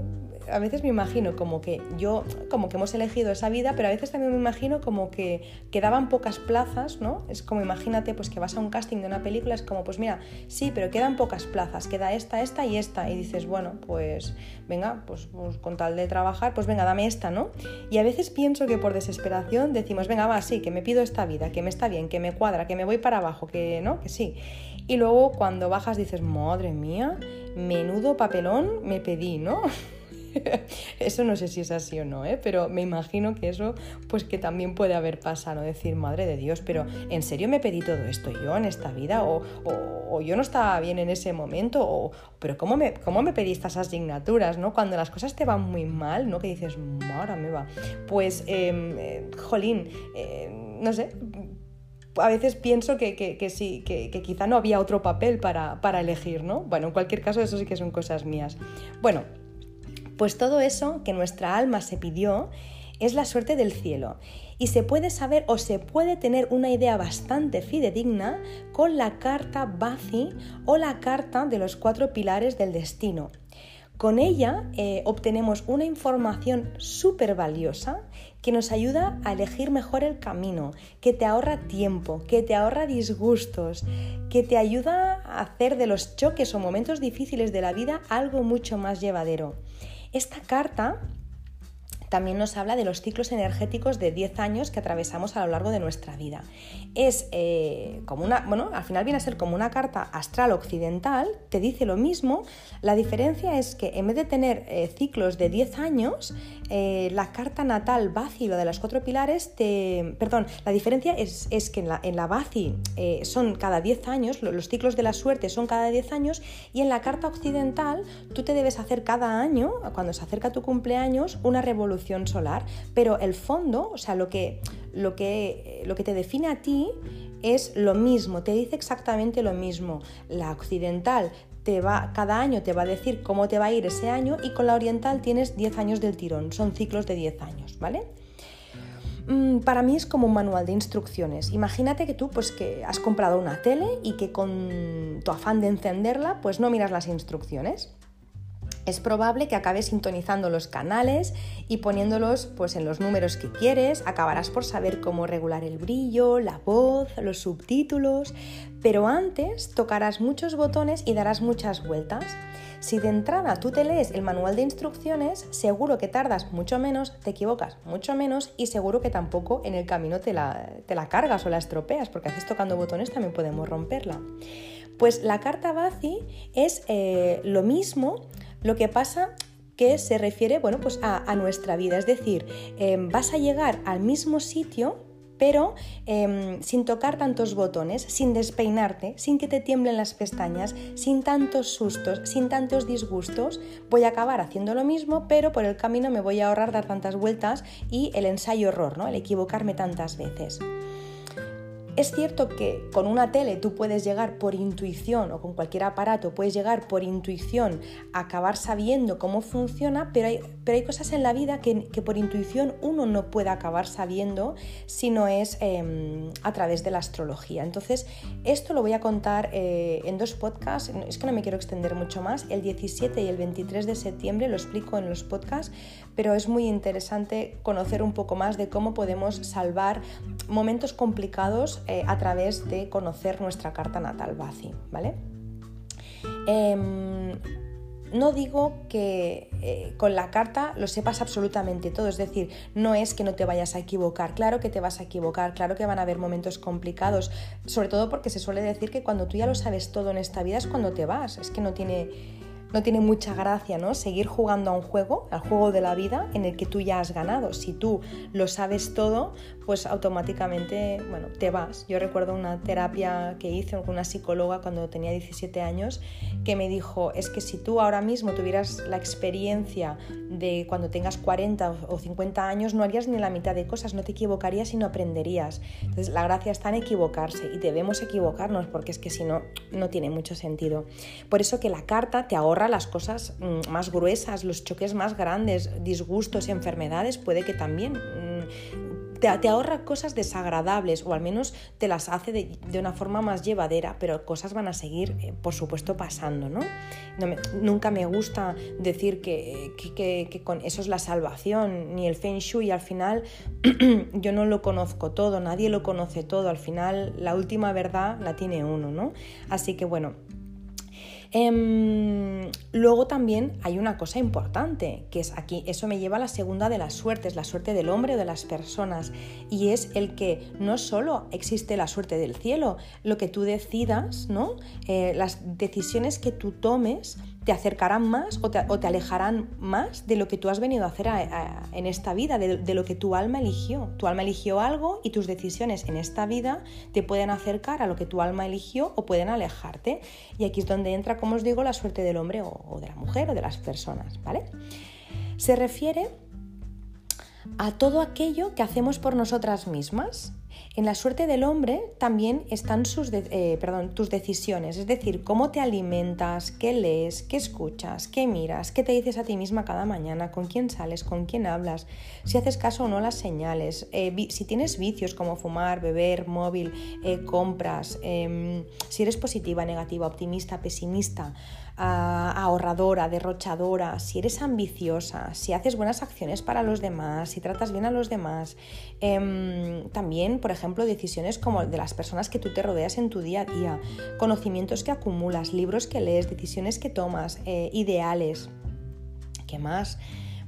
a veces me imagino como que yo, como que hemos elegido esa vida, pero a veces también me imagino como que quedaban pocas plazas, ¿no? Es como imagínate pues que vas a un casting de una película, es como pues mira, sí, pero quedan pocas plazas, queda esta, esta y esta, y dices, bueno, pues venga, pues, pues con tal de trabajar, pues venga, dame esta, ¿no? Y a veces pienso que por desesperación decimos, venga, va, sí, que me pido esta vida, que me está bien, que me cuadra, que me voy para abajo, que no, que sí. Y luego cuando bajas dices, madre mía, menudo papelón me pedí, ¿no? eso no sé si es así o no, ¿eh? pero me imagino que eso pues que también puede haber pasado, decir, madre de Dios, pero ¿en serio me pedí todo esto yo en esta vida? ¿O, o, yo no estaba bien en ese momento? O, ¿Pero cómo me, cómo me pedí estas asignaturas? ¿no? Cuando las cosas te van muy mal, ¿no? que dices, ahora me va. Pues, em, eh, jolín, eh, no sé, a veces pienso que, que, sí, que, que, quizá no había otro papel para, para, elegir, ¿no? Bueno, en cualquier caso, eso sí que son cosas mías. Bueno, pues todo eso que nuestra alma se pidió es la suerte del cielo y se puede saber o se puede tener una idea bastante fidedigna con la carta Bazi o la carta de los cuatro pilares del destino. Con ella eh, obtenemos una información súper valiosa que nos ayuda a elegir mejor el camino, que te ahorra tiempo, que te ahorra disgustos, que te ayuda a hacer de los choques o momentos difíciles de la vida algo mucho más llevadero. Esta carta también nos habla de los ciclos energéticos de 10 años que atravesamos a lo largo de nuestra vida. Es eh, como una, bueno, al final viene a ser como una carta astral occidental, te dice lo mismo, la diferencia es que en vez de tener eh, ciclos de 10 años, eh, la carta natal Bazi, lo de los cuatro pilares, te, perdón, la diferencia es, que en la, en la Bazi son cada 10 años, los ciclos de la suerte son cada 10 años, y en la carta occidental tú te debes hacer cada año, cuando se acerca tu cumpleaños, una revolución solar, pero el fondo, o sea, lo que, lo que, lo que te define a ti es lo mismo, te dice exactamente lo mismo. La occidental te va, cada año te va a decir cómo te va a ir ese año y con la oriental tienes 10 años del tirón, son ciclos de 10 años, ¿vale? Mm, para mí es como un manual de instrucciones. Imagínate que tú pues que has comprado una tele y que con tu afán de encenderla pues no miras las instrucciones es probable que acabes sintonizando los canales y poniéndolos pues, en los números que quieres, acabarás por saber cómo regular el brillo, la voz, los subtítulos, pero antes tocarás muchos botones y darás muchas vueltas. Si de entrada tú te lees el manual de instrucciones, seguro que tardas mucho menos, te equivocas mucho menos y seguro que tampoco en el camino te la, te la cargas o la estropeas, porque a veces tocando botones también podemos romperla. Pues la carta Bazi es eh, lo mismo, lo que pasa que se refiere bueno, pues a, nuestra vida, es decir, em, vas a llegar al mismo sitio pero em, sin tocar tantos botones, sin despeinarte, sin que te tiemblen las pestañas, sin tantos sustos, sin tantos disgustos, voy a acabar haciendo lo mismo, pero por el camino me voy a ahorrar dar tantas vueltas y el ensayo error, ¿no? el equivocarme tantas veces. Es cierto que con una tele tú puedes llegar por intuición o con cualquier aparato puedes llegar por intuición a acabar sabiendo cómo funciona, pero hay, pero hay cosas en la vida que, por intuición uno no puede acabar sabiendo si no es em, a través de la astrología. Entonces, esto lo voy a contar eh, en dos podcasts, es que no me quiero extender mucho más, el 17 y el 23 de septiembre lo explico en los podcasts, pero es muy interesante conocer un poco más de cómo podemos salvar momentos complicados eh, a través de conocer nuestra carta natal Bazi, ¿vale? Em, no digo que eh, con la carta lo sepas absolutamente todo, es decir, no es que no te vayas a equivocar, claro que te vas a equivocar, claro que van a haber momentos complicados, sobre todo porque se suele decir que cuando tú ya lo sabes todo en esta vida es cuando te vas, es que no tiene no tiene mucha gracia, ¿no? Seguir jugando a un juego, al juego de la vida, en el que tú ya has ganado. Si tú lo sabes todo, pues automáticamente, bueno, te vas. Yo recuerdo una terapia que hice con una psicóloga cuando tenía 17 años que me dijo, es que si tú ahora mismo tuvieras la experiencia de cuando tengas 40 o 50 años, no harías ni la mitad de cosas, no te equivocarías y no aprenderías. Entonces, la gracia está en equivocarse y debemos equivocarnos porque es que si no, no tiene mucho sentido. Por eso que la carta te ahorra las cosas mm, más gruesas, los choques más grandes, disgustos, enfermedades, puede que también mm, te, ahorra cosas desagradables o al menos te las hace de, una forma más llevadera, pero cosas van a seguir, eh, por supuesto, pasando, ¿no? nunca me gusta decir que, que, con eso es la salvación, ni el Feng Shui, al final yo no lo conozco todo, nadie lo conoce todo, al final la última verdad la tiene uno, ¿no? Así que bueno, Em, luego también hay una cosa importante, que es aquí, eso me lleva a la segunda de las suertes, la suerte del hombre o de las personas, y es el que no solo existe la suerte del cielo, lo que tú decidas, ¿no? Eh, las decisiones que tú tomes te acercarán más o te, alejarán más de lo que tú has venido a hacer en esta vida, de, lo que tu alma eligió. Tu alma eligió algo y tus decisiones en esta vida te pueden acercar a lo que tu alma eligió o pueden alejarte. Y aquí es donde entra, como os digo, la suerte del hombre o, o de la mujer o de las personas, ¿vale? Se refiere a todo aquello que hacemos por nosotras mismas en la suerte del hombre también están eh, tus decisiones, es decir, cómo te alimentas, qué lees, qué escuchas, qué miras, qué te dices a ti misma cada mañana, con quién sales, con quién hablas, si haces caso o no las señales, eh, si tienes vicios como fumar, beber, móvil, eh, compras, em, si eres positiva, negativa, optimista, pesimista, ahorradora, derrochadora, si eres ambiciosa, si haces buenas acciones para los demás, si tratas bien a los demás. Em, también, por ejemplo, decisiones como de las personas que tú te rodeas en tu día a día, conocimientos que acumulas, libros que lees, decisiones que tomas, eh, ideales. ¿Qué más?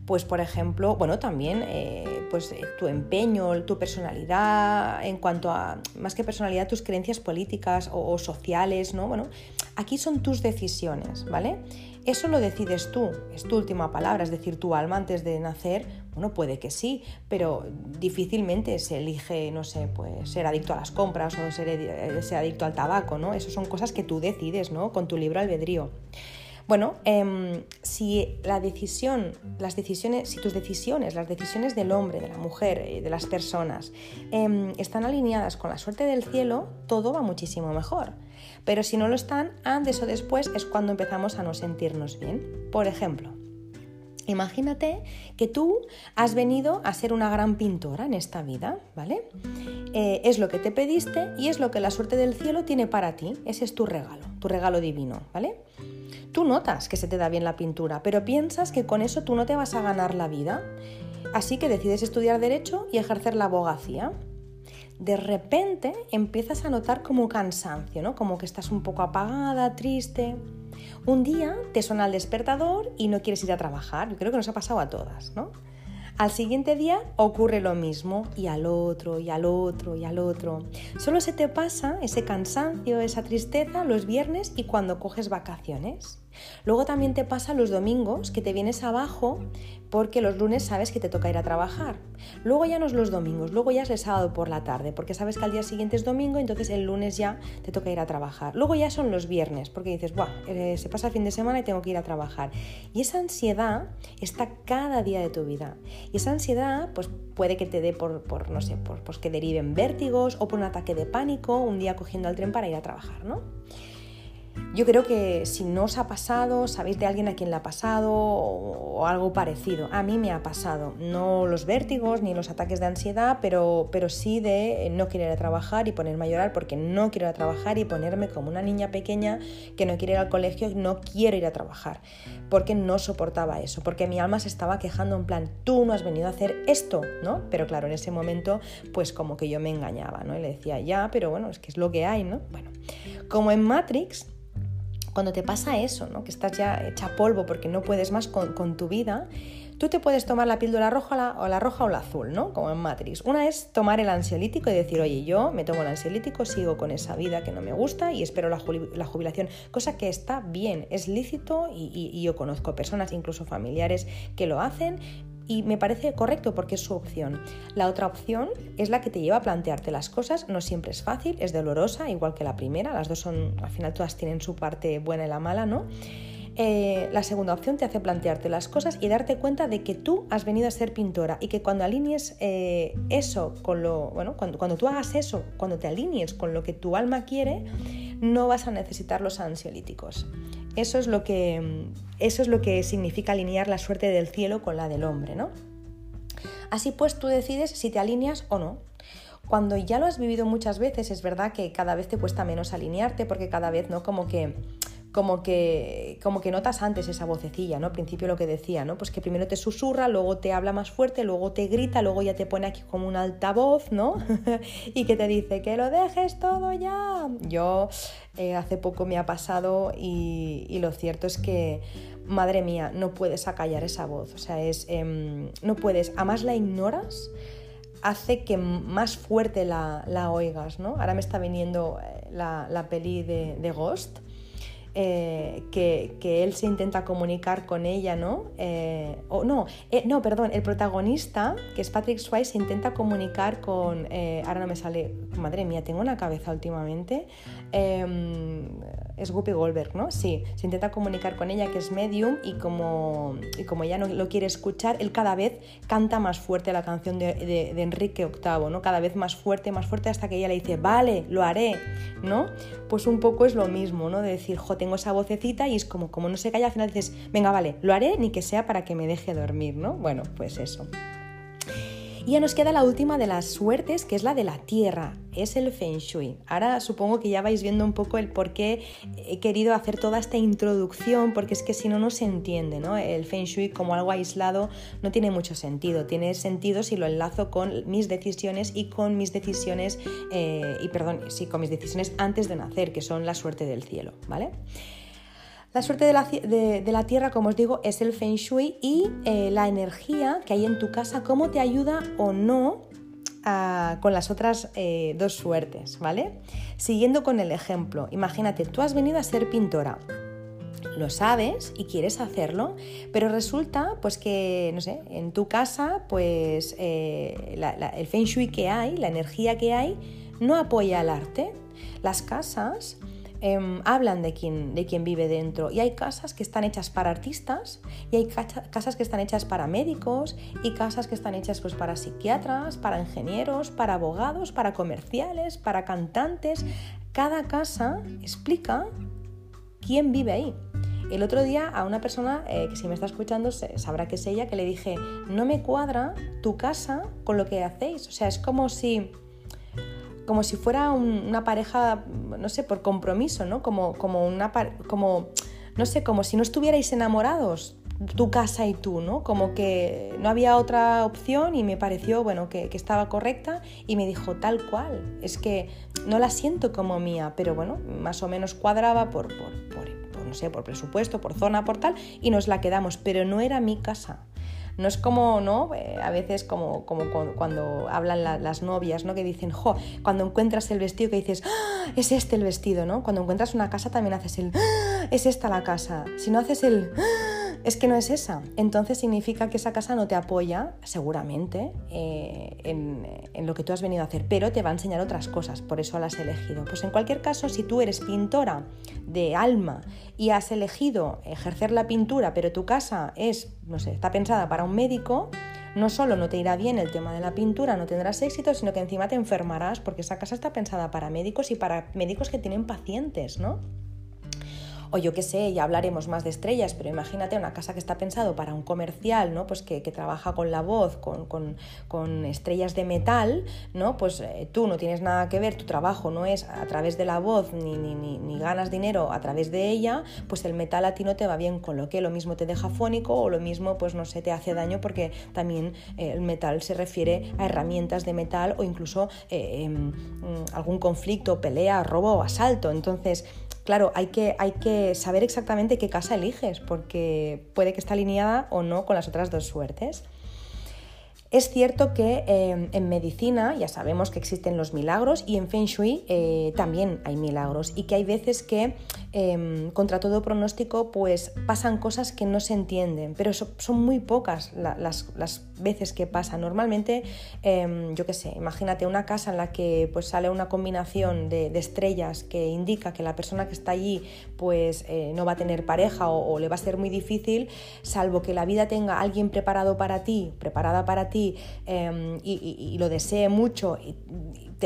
pues por ejemplo, bueno, también eh, pues eh, tu empeño, tu personalidad, en cuanto a, más que personalidad, tus creencias políticas o, sociales, ¿no? Bueno, aquí son tus decisiones, ¿vale? Eso lo decides tú, es tu última palabra, es decir, tu alma antes de nacer, bueno, puede que sí, pero difícilmente se elige, no sé, pues ser adicto a las compras o ser, eh, ser adicto al tabaco, ¿no? Eso son cosas que tú decides, ¿no? Con tu libro albedrío. Bueno, em, si la decisión, las decisiones, si tus decisiones, las decisiones del hombre, de la mujer, eh, de las personas, em, están alineadas con la suerte del cielo, todo va muchísimo mejor. Pero si no lo están, antes o después es cuando empezamos a no sentirnos bien. Por ejemplo, Imagínate que tú has venido a ser una gran pintora en esta vida, ¿vale? Eh, es lo que te pediste y es lo que la suerte del cielo tiene para ti. Ese es tu regalo, tu regalo divino, ¿vale? Tú notas que se te da bien la pintura, pero piensas que con eso tú no te vas a ganar la vida. Así que decides estudiar derecho y ejercer la abogacía. De repente empiezas a notar como cansancio, ¿no? Como que estás un poco apagada, triste. Un día te suena el despertador y no quieres ir a trabajar. Yo creo que nos ha pasado a todas, ¿no? Al siguiente día ocurre lo mismo y al otro y al otro y al otro. Solo se te pasa ese cansancio, esa tristeza los viernes y cuando coges vacaciones. Luego también te pasa los domingos que te vienes abajo porque los lunes sabes que te toca ir a trabajar. Luego ya no es los domingos, luego ya es el sábado por la tarde porque sabes que al día siguiente es domingo, entonces el lunes ya te toca ir a trabajar. Luego ya son los viernes porque dices, Buah, eh, se pasa el fin de semana y tengo que ir a trabajar. Y esa ansiedad está cada día de tu vida. Y esa ansiedad pues puede que te dé por, no sé, por, pues que deriven vértigos o por un ataque de pánico un día cogiendo el tren para ir a trabajar, ¿no? Yo creo que si no os ha pasado, sabéis de alguien a quien le ha pasado o, algo parecido. A mí me ha pasado, no los vértigos ni los ataques de ansiedad, pero, pero sí de no querer ir a trabajar y ponerme a llorar porque no quiero ir a trabajar y ponerme como una niña pequeña que no quiere ir al colegio y no quiero ir a trabajar, porque no soportaba eso, porque mi alma se estaba quejando en plan, tú no has venido a hacer esto, ¿no? Pero claro, en ese momento pues como que yo me engañaba, ¿no? Y le decía, ya, pero bueno, es que es lo que hay, ¿no? Bueno, como en Matrix, cuando te pasa eso, ¿no? que estás ya hecha polvo porque no puedes más con, tu vida, tú te puedes tomar la píldora roja o la roja o la azul, ¿no? Como en Matrix. Una es tomar el ansiolítico y decir, oye, yo me tomo el ansiolítico, sigo con esa vida que no me gusta y espero la, jubilación, cosa que está bien, es lícito y yo conozco personas, incluso familiares, que lo hacen y me parece correcto porque es su opción. La otra opción es la que te lleva a plantearte las cosas, no siempre es fácil, es dolorosa, igual que la primera, las dos son, al final todas tienen su parte buena y la mala, ¿no? Eh, la segunda opción te hace plantearte las cosas y darte cuenta de que tú has venido a ser pintora y que cuando alinees eh, eso con lo, bueno, cuando, cuando tú hagas eso, cuando te alinees con lo que tu alma quiere, no vas a necesitar los ansiolíticos. Eso es lo que, eso es lo que significa alinear la suerte del cielo con la del hombre, ¿no? Así pues, tú decides si te alineas o no. Cuando ya lo has vivido muchas veces, es verdad que cada vez te cuesta menos alinearte porque cada vez, ¿no? Como que como que, como que notas antes esa vocecilla, ¿no? Al principio lo que decía, ¿no? Pues que primero te susurra, luego te habla más fuerte, luego te grita, luego ya te pone aquí como un altavoz, ¿no? y que te dice que lo dejes todo ya. Yo eh, hace poco me ha pasado y, lo cierto es que, madre mía, no puedes acallar esa voz, o sea, es, em, no puedes, además la ignoras hace que más fuerte la, oigas, ¿no? Ahora me está viniendo eh, la, peli de Ghost, eh, que, él se intenta comunicar con ella, ¿no? Eh, o no, eh, no, perdón, el protagonista, que es Patrick Swayze, se intenta comunicar con. ahora no me sale. Madre mía, tengo una cabeza últimamente. Es Guppy Goldberg, ¿no? Sí, se intenta comunicar con ella, que es medium, y como, y como ella no lo quiere escuchar, él cada vez canta más fuerte la canción de, de, Enrique VIII, ¿no? Cada vez más fuerte, más fuerte, hasta que ella le dice, vale, lo haré, ¿no? Pues un poco es lo mismo, ¿no? De decir, joder, tengo esa vocecita y es como, como no se calla, al final dices, venga, vale, lo haré ni que sea para que me deje dormir, ¿no? Bueno, pues eso. Y ya nos queda la última de las suertes, que es la de la tierra, es el Feng Shui. Ahora supongo que ya vais viendo un poco el por qué he querido hacer toda esta introducción, porque es que si no, no se entiende, ¿no? El Feng Shui como algo aislado no tiene mucho sentido. Tiene sentido si lo enlazo con mis decisiones y con mis decisiones, eh, y perdón, sí, con mis decisiones antes de nacer, que son la suerte del cielo, ¿vale? La suerte de la, tierra, como os digo, es el feng shui y eh, la energía que hay en tu casa, cómo te ayuda o no con las otras eh, dos suertes, ¿vale? Siguiendo con el ejemplo, imagínate, tú has venido a ser pintora, lo sabes y quieres hacerlo, pero resulta pues que, no sé, en tu casa pues eh, el feng shui que hay, la energía que hay, no apoya el arte. Las casas Em, hablan de quién, de vive dentro. Y hay casas que están hechas para artistas, y hay casas que están hechas para médicos, y casas que están hechas pues, para psiquiatras, para ingenieros, para abogados, para comerciales, para cantantes. Cada casa explica quién vive ahí. El otro día a una persona eh, que si me está escuchando sabrá que es ella, que le dije, no me cuadra tu casa con lo que hacéis. O sea, es como si como si fuera una pareja, no sé, por compromiso, ¿no? Como, como una como, no sé, como si no estuvierais enamorados, tu casa y tú, ¿no? Como que no había otra opción y me pareció, bueno, que, estaba correcta y me dijo tal cual. Es que no la siento como mía, pero bueno, más o menos cuadraba por, por no sé, por presupuesto, por zona, por tal, y nos la quedamos, pero no era mi casa. No es como, ¿no? Eh, a veces como, como cuando hablan las novias, ¿no? Que dicen, jo, cuando encuentras el vestido que dices, ¡Ah! es este el vestido, ¿no? Cuando encuentras una casa también haces el, ¡Ah! es esta la casa. Si no haces el, ¡Ah! Es que no es esa. Entonces significa que esa casa no te apoya, seguramente, eh, en, lo que tú has venido a hacer, pero te va a enseñar otras cosas, por eso la has elegido. Pues en cualquier caso, si tú eres pintora de alma y has elegido ejercer la pintura, pero tu casa es, no sé, está pensada para un médico, no solo no te irá bien el tema de la pintura, no tendrás éxito, sino que encima te enfermarás porque esa casa está pensada para médicos y para médicos que tienen pacientes, ¿no? O yo qué sé, ya hablaremos más de estrellas, pero imagínate una casa que está pensado para un comercial, ¿no? Pues que, trabaja con la voz, con, estrellas de metal, ¿no? Pues eh, tú no tienes nada que ver, tu trabajo no es a través de la voz ni, ni, ganas dinero a través de ella, pues el metal a ti no te va bien, con lo que lo mismo te deja fónico o lo mismo, pues no sé, te hace daño porque también eh, el metal se refiere a herramientas de metal o incluso eh, em, mm, algún conflicto, pelea, robo o asalto. Entonces, claro, hay que, hay que saber exactamente qué casa eliges, porque puede que esté alineada o no con las otras dos suertes. Es cierto que em, en medicina ya sabemos que existen los milagros y en Feng Shui eh, también hay milagros y que hay veces que em, contra todo pronóstico pues pasan cosas que no se entienden, pero son muy pocas las, veces que pasan. Normalmente, em, yo qué sé, imagínate una casa en la que pues sale una combinación de, estrellas que indica que la persona que está allí pues eh, no va a tener pareja o, o le va a ser muy difícil, salvo que la vida tenga alguien preparado para ti, preparada para ti, Em, y, lo desee mucho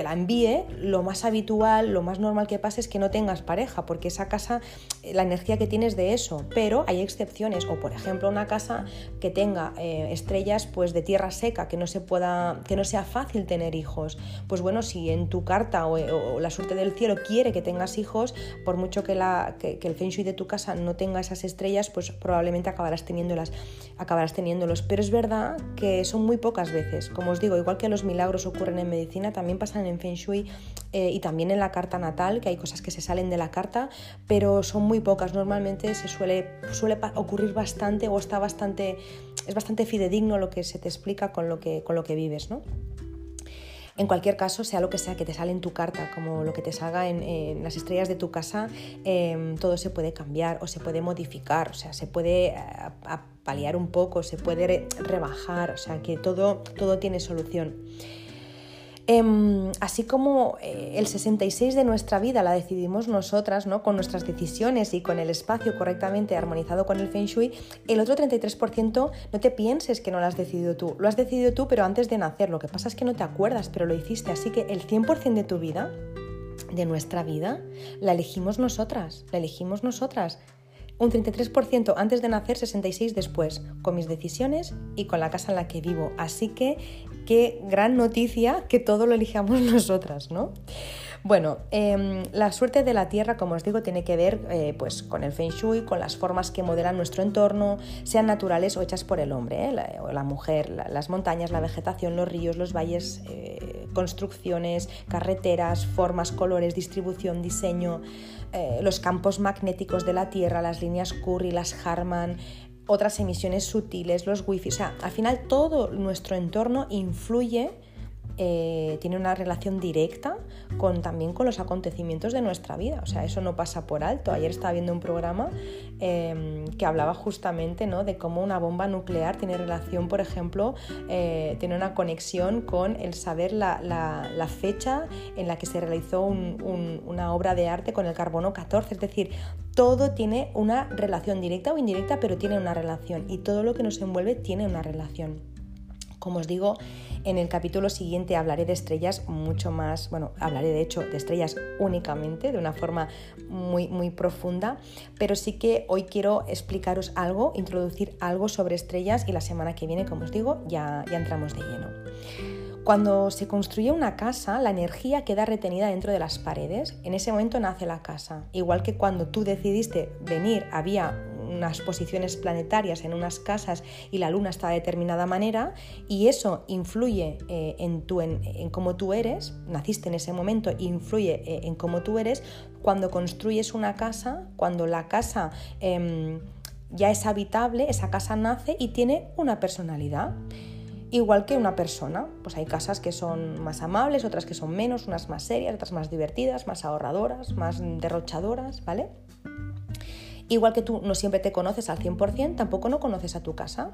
la envíe, lo más habitual, lo más normal que pase es que no tengas pareja, porque esa casa, eh, la energía que tienes de eso, pero hay excepciones, o por ejemplo una casa que tenga eh, estrellas pues de tierra seca, que no se pueda, que no sea fácil tener hijos, pues bueno, si en tu carta o, la suerte del cielo quiere que tengas hijos, por mucho que, el feng de tu casa no tenga esas estrellas, pues probablemente acabarás teniéndolas, acabarás teniéndolos, pero es verdad que son muy pocas veces, como os digo, igual que los milagros ocurren en medicina, también pasan en Feng Shui eh, y también en la carta natal, que hay cosas que se salen de la carta, pero son muy pocas. Normalmente se suele, suele ocurrir bastante o está bastante, es bastante fidedigno lo que se te explica con lo que, con lo que vives, ¿no? En cualquier caso, sea lo que sea que te sale en tu carta, como lo que te salga en, las estrellas de tu casa, em, todo se puede cambiar o se puede modificar, o sea, se puede eh, paliar un poco, se puede rebajar, o sea, que todo, todo tiene solución. Em, así como eh, el 66 de nuestra vida la decidimos nosotras, ¿no? con nuestras decisiones y con el espacio correctamente armonizado con el Feng Shui, el otro 33% no te pienses que no lo has decidido tú. Lo has decidido tú, pero antes de nacer. Lo que pasa es que no te acuerdas, pero lo hiciste. Así que el 100% de tu vida, de nuestra vida, la elegimos nosotras. La elegimos nosotras un 33% antes de nacer, 66% después, con mis decisiones y con la casa en la que vivo. Así que qué gran noticia que todo lo elijamos nosotras, ¿no? Bueno, em, la suerte de la Tierra, como os digo, tiene que ver eh, pues, con el Feng Shui, con las formas que modelan nuestro entorno, sean naturales o hechas por el hombre, ¿eh? la, o la mujer, las montañas, la vegetación, los ríos, los valles, eh, construcciones, carreteras, formas, colores, distribución, diseño. Los campos magnéticos de la Tierra, las líneas Curry, las Harman, otras emisiones sutiles, los wifi. O sea, al final todo nuestro entorno influye eh, tiene una relación directa con, también con los acontecimientos de nuestra vida. O sea, eso no pasa por alto. Ayer estaba viendo un programa em, que hablaba justamente ¿no? de cómo una bomba nuclear tiene relación, por ejemplo, eh, tiene una conexión con el saber la, fecha en la que se realizó una obra de arte con el carbono 14. Es decir, todo tiene una relación directa o indirecta, pero tiene una relación. Y todo lo que nos envuelve tiene una relación. Como os digo, en el capítulo siguiente hablaré de estrellas mucho más, bueno, hablaré de hecho de estrellas únicamente, de una forma muy, muy profunda, pero sí que hoy quiero explicaros algo, introducir algo sobre estrellas y la semana que viene, como os digo, ya, ya entramos de lleno. Cuando se construye una casa, la energía queda retenida dentro de las paredes. En ese momento nace la casa. Igual que cuando tú decidiste venir, había unas posiciones planetarias en unas casas y la luna está de determinada manera y eso influye eh, en, cómo tú eres, naciste en ese momento, influye eh, en cómo tú eres, cuando construyes una casa, cuando la casa em, ya es habitable, esa casa nace y tiene una personalidad. Igual que una persona, pues hay casas que son más amables, otras que son menos, unas más serias, otras más divertidas, más ahorradoras, más derrochadoras, ¿vale? Igual que tú no siempre te conoces al 100%, tampoco no conoces a tu casa.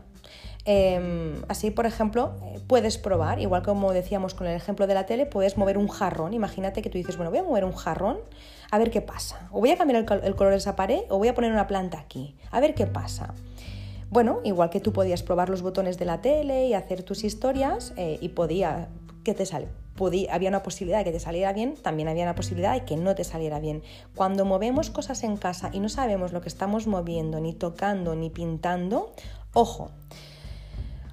Em, así, por ejemplo, eh, puedes probar, igual como decíamos con el ejemplo de la tele, puedes mover un jarrón. Imagínate que tú dices, bueno, voy a mover un jarrón, a ver qué pasa. O voy a cambiar el, color de esa pared o voy a poner una planta aquí, a ver qué pasa. Bueno, igual que tú podías probar los botones de la tele y hacer tus historias eh, y podía, ¿qué te sale? había una posibilidad de que te saliera bien, también había una posibilidad de que no te saliera bien. Cuando movemos cosas en casa y no sabemos lo que estamos moviendo, ni tocando, ni pintando, ojo.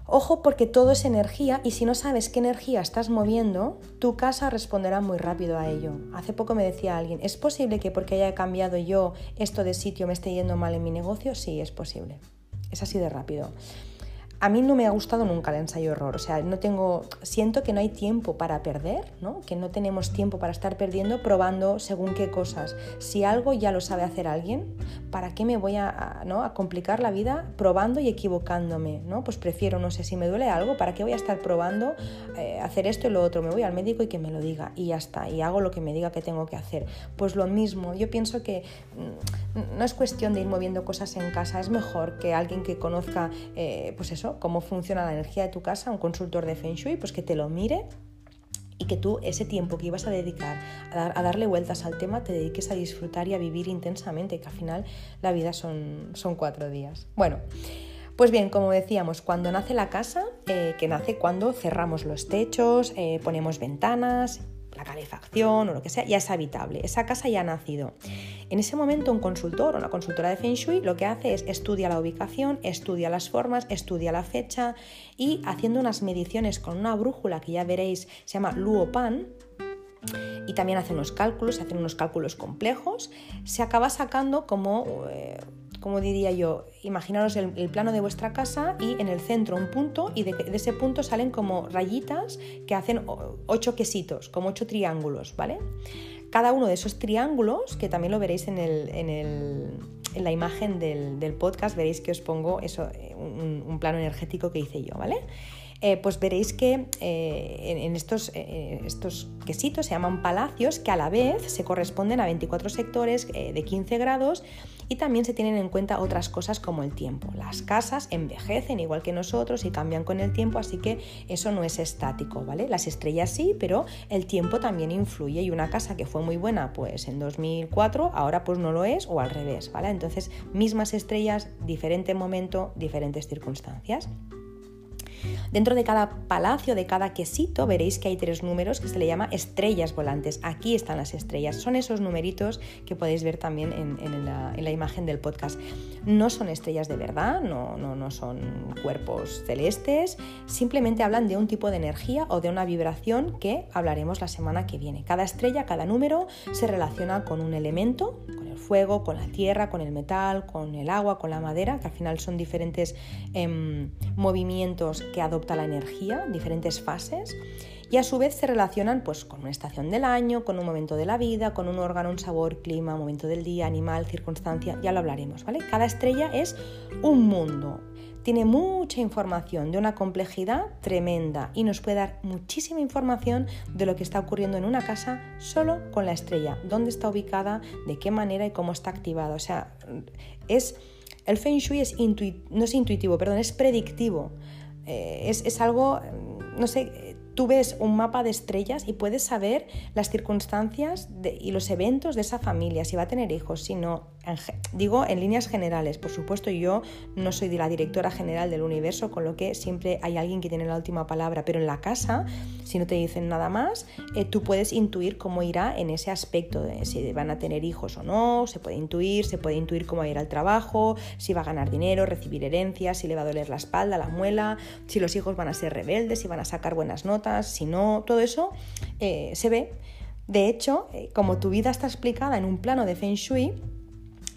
Ojo porque todo es energía y si no sabes qué energía estás moviendo, tu casa responderá muy rápido a ello. Hace poco me decía alguien, ¿es posible que porque haya cambiado yo esto de sitio me esté yendo mal en mi negocio? Sí, es posible. Es así de rápido. a mí no me ha gustado nunca el ensayo error, o sea, no tengo, siento que no hay tiempo para perder, ¿no? que no tenemos tiempo para estar perdiendo probando según qué cosas. Si algo ya lo sabe hacer alguien, ¿para qué me voy a, ¿no? a complicar la vida probando y equivocándome? ¿no? Pues prefiero, no sé, si me duele algo, ¿para qué voy a estar probando eh, hacer esto y lo otro? Me voy al médico y que me lo diga y ya está, y hago lo que me diga que tengo que hacer. Pues lo mismo, yo pienso que mm, no es cuestión de ir moviendo cosas en casa, es mejor que alguien que conozca, eh, pues eso, cómo funciona la energía de tu casa, un consultor de Feng Shui, pues que te lo mire y que tú ese tiempo que ibas a dedicar a, darle vueltas al tema te dediques a disfrutar y a vivir intensamente, que al final la vida son, son cuatro días. Bueno. Pues bien, como decíamos, cuando nace la casa, eh, que nace cuando cerramos los techos, eh, ponemos ventanas, la calefacción o lo que sea, ya es habitable. Esa casa ya ha nacido. En ese momento un consultor o una consultora de Feng Shui lo que hace es estudia la ubicación, estudia las formas, estudia la fecha y haciendo unas mediciones con una brújula que ya veréis se llama Luopan, y también hace unos cálculos, hacen unos cálculos complejos, se acaba sacando como eh, como diría yo, imaginaros el, plano de vuestra casa y en el centro un punto y de, ese punto salen como rayitas que hacen ocho quesitos, como ocho triángulos, ¿vale? Cada uno de esos triángulos, que también lo veréis en, en, la imagen del, podcast, veréis que os pongo eso, eh, un, plano energético que hice yo, ¿vale? Eh, pues veréis que eh, en, estos, estos, quesitos se llaman palacios que a la vez se corresponden a 24 sectores de 15 grados y también se tienen en cuenta otras cosas como el tiempo. Las casas envejecen igual que nosotros y cambian con el tiempo, así que eso no es estático, ¿vale? Las estrellas sí, pero el tiempo también influye y una casa que fue muy buena pues en 2004 ahora pues no lo es o al revés, ¿vale? Entonces, mismas estrellas, diferente momento, diferentes circunstancias. Dentro de cada palacio, de cada quesito, veréis que hay tres números que se le llama estrellas volantes. Aquí están las estrellas. Son esos numeritos que podéis ver también en, la, imagen del podcast. No son estrellas de verdad, no, no, no son cuerpos celestes, simplemente hablan de un tipo de energía o de una vibración que hablaremos la semana que viene. Cada estrella, cada número se relaciona con un elemento, fuego, con la tierra, con el metal, con el agua, con la madera, que al final son diferentes em, movimientos que adopta la energía, diferentes fases, y a su vez se relacionan pues, con una estación del año, con un momento de la vida, con un órgano, un sabor, clima, momento del día, animal, circunstancia, ya lo hablaremos, ¿vale? Cada estrella es un mundo, tiene mucha información de una complejidad tremenda y nos puede dar muchísima información de lo que está ocurriendo en una casa solo con la estrella, dónde está ubicada, de qué manera y cómo está activada. O sea, es el feng shui es no es intuitivo, perdón, es predictivo. Eh, es, es, algo, no sé, tú ves un mapa de estrellas y puedes saber las circunstancias y los eventos de esa familia, si va a tener hijos, si no. Digo en líneas generales, por supuesto yo no soy de la directora general del universo, con lo que siempre hay alguien que tiene la última palabra, pero en la casa, si no te dicen nada más, eh, tú puedes intuir cómo irá en ese aspecto, si van a tener hijos o no, se puede intuir, se puede intuir cómo ir al trabajo, si va a ganar dinero, recibir herencias, si le va a doler la espalda, la muela, si los hijos van a ser rebeldes, si van a sacar buenas notas si no, todo eso eh, se ve. De hecho, eh, como tu vida está explicada en un plano de Feng Shui,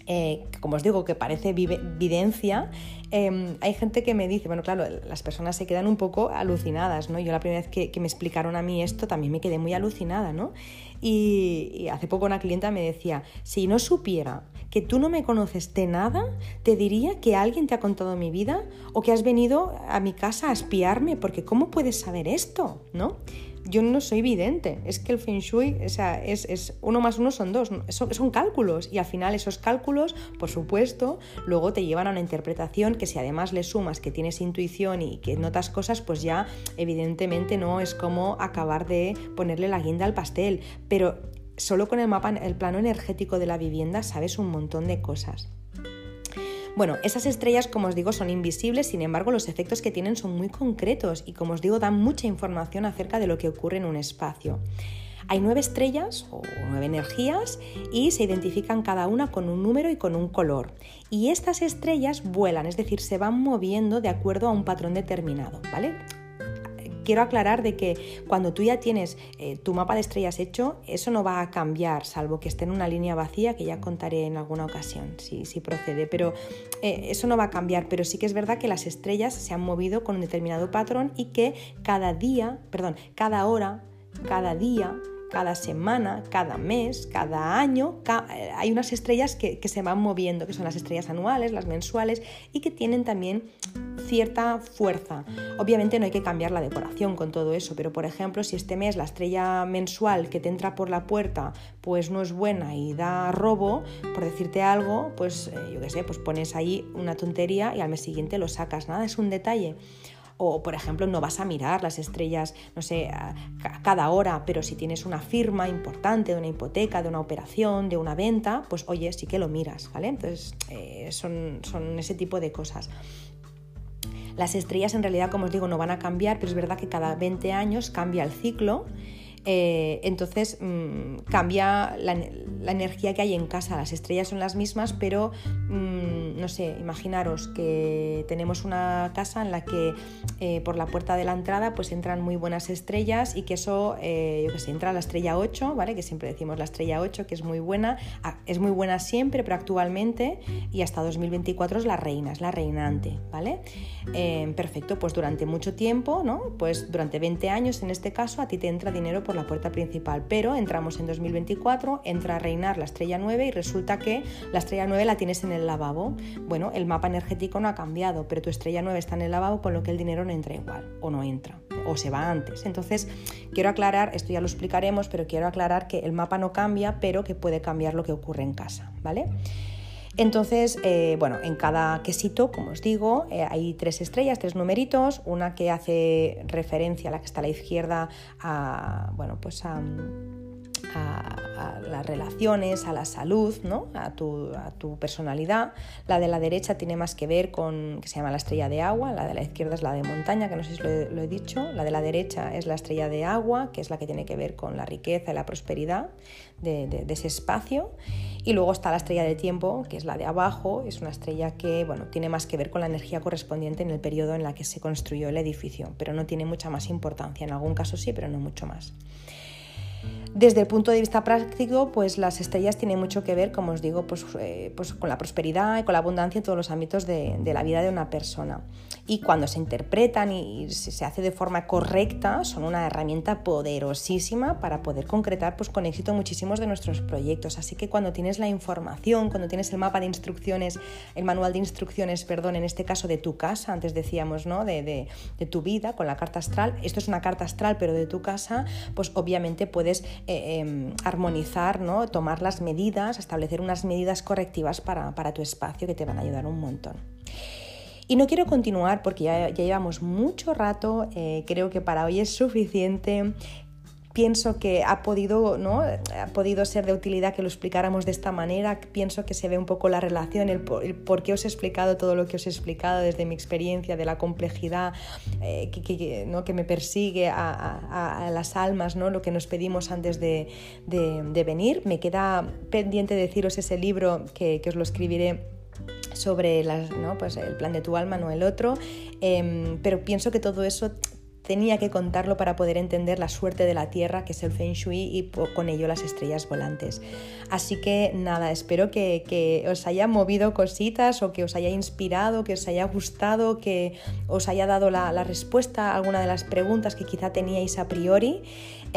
eh, como os digo, que parece evidencia, em, hay gente que me dice, bueno, claro, las personas se quedan un poco alucinadas, ¿no? Yo la primera vez que, me explicaron a mí esto también me quedé muy alucinada, ¿no? Y, y, hace poco una clienta me decía, si no supiera que tú no me conoces de nada, te diría que alguien te ha contado mi vida o que has venido a mi casa a espiarme, porque ¿cómo puedes saber esto? ¿No? Yo no soy vidente, es que el feng shui, o sea, es, uno más uno son dos, son, son, cálculos. Y al final esos cálculos, por supuesto, luego te llevan a una interpretación que si además le sumas que tienes intuición y que notas cosas, pues ya evidentemente no es como acabar de ponerle la guinda al pastel, pero solo con el mapa, el plano energético de la vivienda sabes un montón de cosas. Bueno, esas estrellas, como os digo, son invisibles, sin embargo, los efectos que tienen son muy concretos y, como os digo, dan mucha información acerca de lo que ocurre en un espacio. Hay nueve estrellas o nueve energías y se identifican cada una con un número y con un color. Y estas estrellas vuelan, es decir, se van moviendo de acuerdo a un patrón determinado, ¿vale? Quiero aclarar de que cuando tú ya tienes eh, tu mapa de estrellas hecho, eso no va a cambiar, salvo que esté en una línea vacía, que ya contaré en alguna ocasión si, si procede, pero eh, eso no va a cambiar, pero sí que es verdad que las estrellas se han movido con un determinado patrón y que cada día, perdón, cada hora, cada día cada semana, cada mes, cada año, eh, hay unas estrellas que, se van moviendo, que son las estrellas anuales, las mensuales y que tienen también cierta fuerza. Obviamente no hay que cambiar la decoración con todo eso, pero por ejemplo, si este mes la estrella mensual que te entra por la puerta pues no es buena y da robo, por decirte algo, pues eh, yo qué sé, pues pones ahí una tontería y al mes siguiente lo sacas, nada, es un detalle. O, por ejemplo, no vas a mirar las estrellas, no sé, cada hora, pero si tienes una firma importante de una hipoteca, de una operación, de una venta, pues oye, sí que lo miras, ¿vale? Entonces, eh, son, son ese tipo de cosas. Las estrellas en realidad, como os digo, no van a cambiar, pero es verdad que cada 20 años cambia el ciclo eh, entonces mm, cambia la, energía que hay en casa. Las estrellas son las mismas, pero mm, no sé, imaginaros que tenemos una casa en la que eh, por la puerta de la entrada pues entran muy buenas estrellas y que eso, eh, yo que sé, entra la estrella 8, ¿vale? Que siempre decimos la estrella 8, que es muy buena, es muy buena siempre, pero actualmente y hasta 2024 es la reina, es la reinante, ¿vale? perfecto, pues durante mucho tiempo, ¿no? Pues durante 20 años en este caso a ti te entra dinero por la puerta principal, pero entramos en 2024, entra a reinar la estrella 9 y resulta que la estrella 9 la tienes en el lavabo. Bueno, el mapa energético no ha cambiado, pero tu estrella 9 está en el lavabo, con lo que el dinero no entra igual, o no entra, o se va antes. Entonces, quiero aclarar, esto ya lo explicaremos, pero quiero aclarar que el mapa no cambia, pero que puede cambiar lo que ocurre en casa, ¿vale? Entonces, eh, bueno, en cada quesito, como os digo, eh, hay tres estrellas, tres numeritos, una que hace referencia a la que está a la izquierda a, bueno, pues a las relaciones, a la salud, ¿no? a, tu, personalidad. La de la derecha tiene más que ver con, que se llama la estrella de agua, la de la izquierda es la de montaña, que no sé si lo he, dicho. La de la derecha es la estrella de agua, que es la que tiene que ver con la riqueza y la prosperidad de, ese espacio. Y luego está la estrella de tiempo, que es la de abajo, es una estrella que bueno, tiene más que ver con la energía correspondiente en el periodo en la que se construyó el edificio, pero no tiene mucha más importancia. En algún caso sí, pero no mucho más. Desde el punto de vista práctico, pues las estrellas tienen mucho que ver, como os digo, pues, eh, pues con la prosperidad y con la abundancia en todos los ámbitos de, la vida de una persona. Y cuando se interpretan y se hace de forma correcta, son una herramienta poderosísima para poder concretar pues, con éxito muchísimos de nuestros proyectos. Así que cuando tienes la información, cuando tienes el mapa de instrucciones, el manual de instrucciones, perdón, en este caso de tu casa, antes decíamos, ¿no? De, tu vida, con la carta astral, esto es una carta astral, pero de tu casa, pues obviamente puedes eh, em, armonizar, ¿no? tomar las medidas, establecer unas medidas correctivas para, tu espacio que te van a ayudar un montón. Y no quiero continuar porque ya, llevamos mucho rato, eh, creo que para hoy es suficiente pienso que ha podido, ¿no? ha podido ser de utilidad que lo explicáramos de esta manera. Pienso que se ve un poco la relación, el por, qué os he explicado todo lo que os he explicado desde mi experiencia, de la complejidad eh, que, ¿no? que, me persigue a, las almas, ¿no? lo que nos pedimos antes de, venir. Me queda pendiente deciros ese libro que, os lo escribiré sobre ¿no? pues el plan de tu alma, no el otro, em, pero pienso que todo eso tenía que contarlo para poder entender la suerte de la Tierra, que es el Feng Shui, y con ello las estrellas volantes. Así que nada, espero que, os haya movido cositas o que os haya inspirado, que os haya gustado, que os haya dado la, la respuesta a alguna de las preguntas que quizá teníais a priori.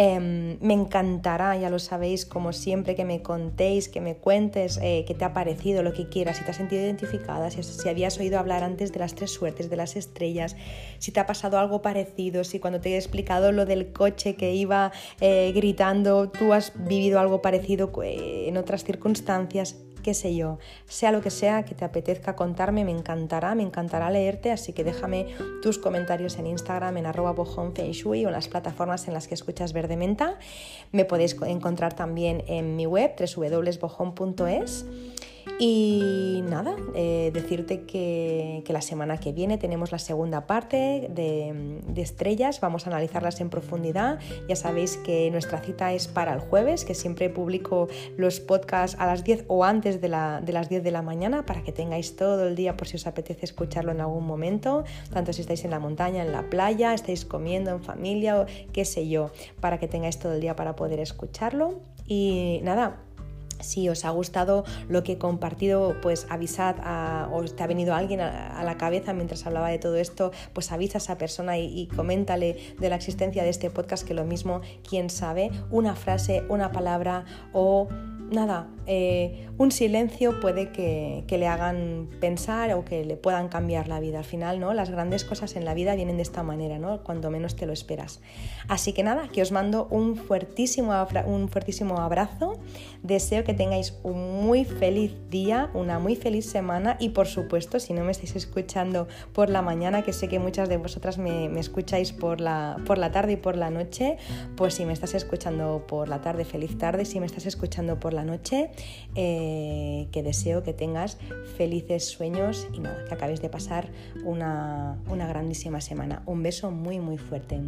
Em, me encantará, ya lo sabéis, como siempre, que me contéis, que me cuentes eh, qué te ha parecido, lo que quieras, si te has sentido identificada, si, si, habías oído hablar antes de las tres suertes, de las estrellas, si te ha pasado algo parecido, si cuando te he explicado lo del coche que iba eh, gritando, tú has vivido algo parecido eh, en otras circunstancias qué sé yo, sea lo que sea que te apetezca contarme, me encantará, me encantará leerte, así que déjame tus comentarios en Instagram, en arroba o en las plataformas en las que escuchas Verde Menta. Me podéis encontrar también en mi web, www.bojón.es. Y nada, eh, decirte que, la semana que viene tenemos la segunda parte de, estrellas, vamos a analizarlas en profundidad. Ya sabéis que nuestra cita es para el jueves, que siempre publico los podcasts a las 10 o antes de, de las 10 de la mañana para que tengáis todo el día por si os apetece escucharlo en algún momento, tanto si estáis en la montaña, en la playa, estáis comiendo en familia o qué sé yo, para que tengáis todo el día para poder escucharlo. Y nada, si os ha gustado lo que he compartido, pues avisad a, o te ha venido alguien a, la cabeza mientras hablaba de todo esto, pues avisa a esa persona y, y, coméntale de la existencia de este podcast, que lo mismo, quién sabe, una frase, una palabra o nada, eh, un silencio puede que, le hagan pensar o que le puedan cambiar la vida. Al final, ¿no? Las grandes cosas en la vida vienen de esta manera, ¿no? Cuando menos te lo esperas. Así que nada, que os mando un fuertísimo, un fuertísimo abrazo. Deseo que tengáis un muy feliz día, una muy feliz semana y por supuesto, si no me estáis escuchando por la mañana, que sé que muchas de vosotras me, me escucháis por la, por la tarde y por la noche, pues si me estás escuchando por la tarde, feliz tarde. Si me estás escuchando por la noche, eh, que deseo que tengas felices sueños y nada, que acabes de pasar una, una grandísima semana. Un beso muy, muy fuerte.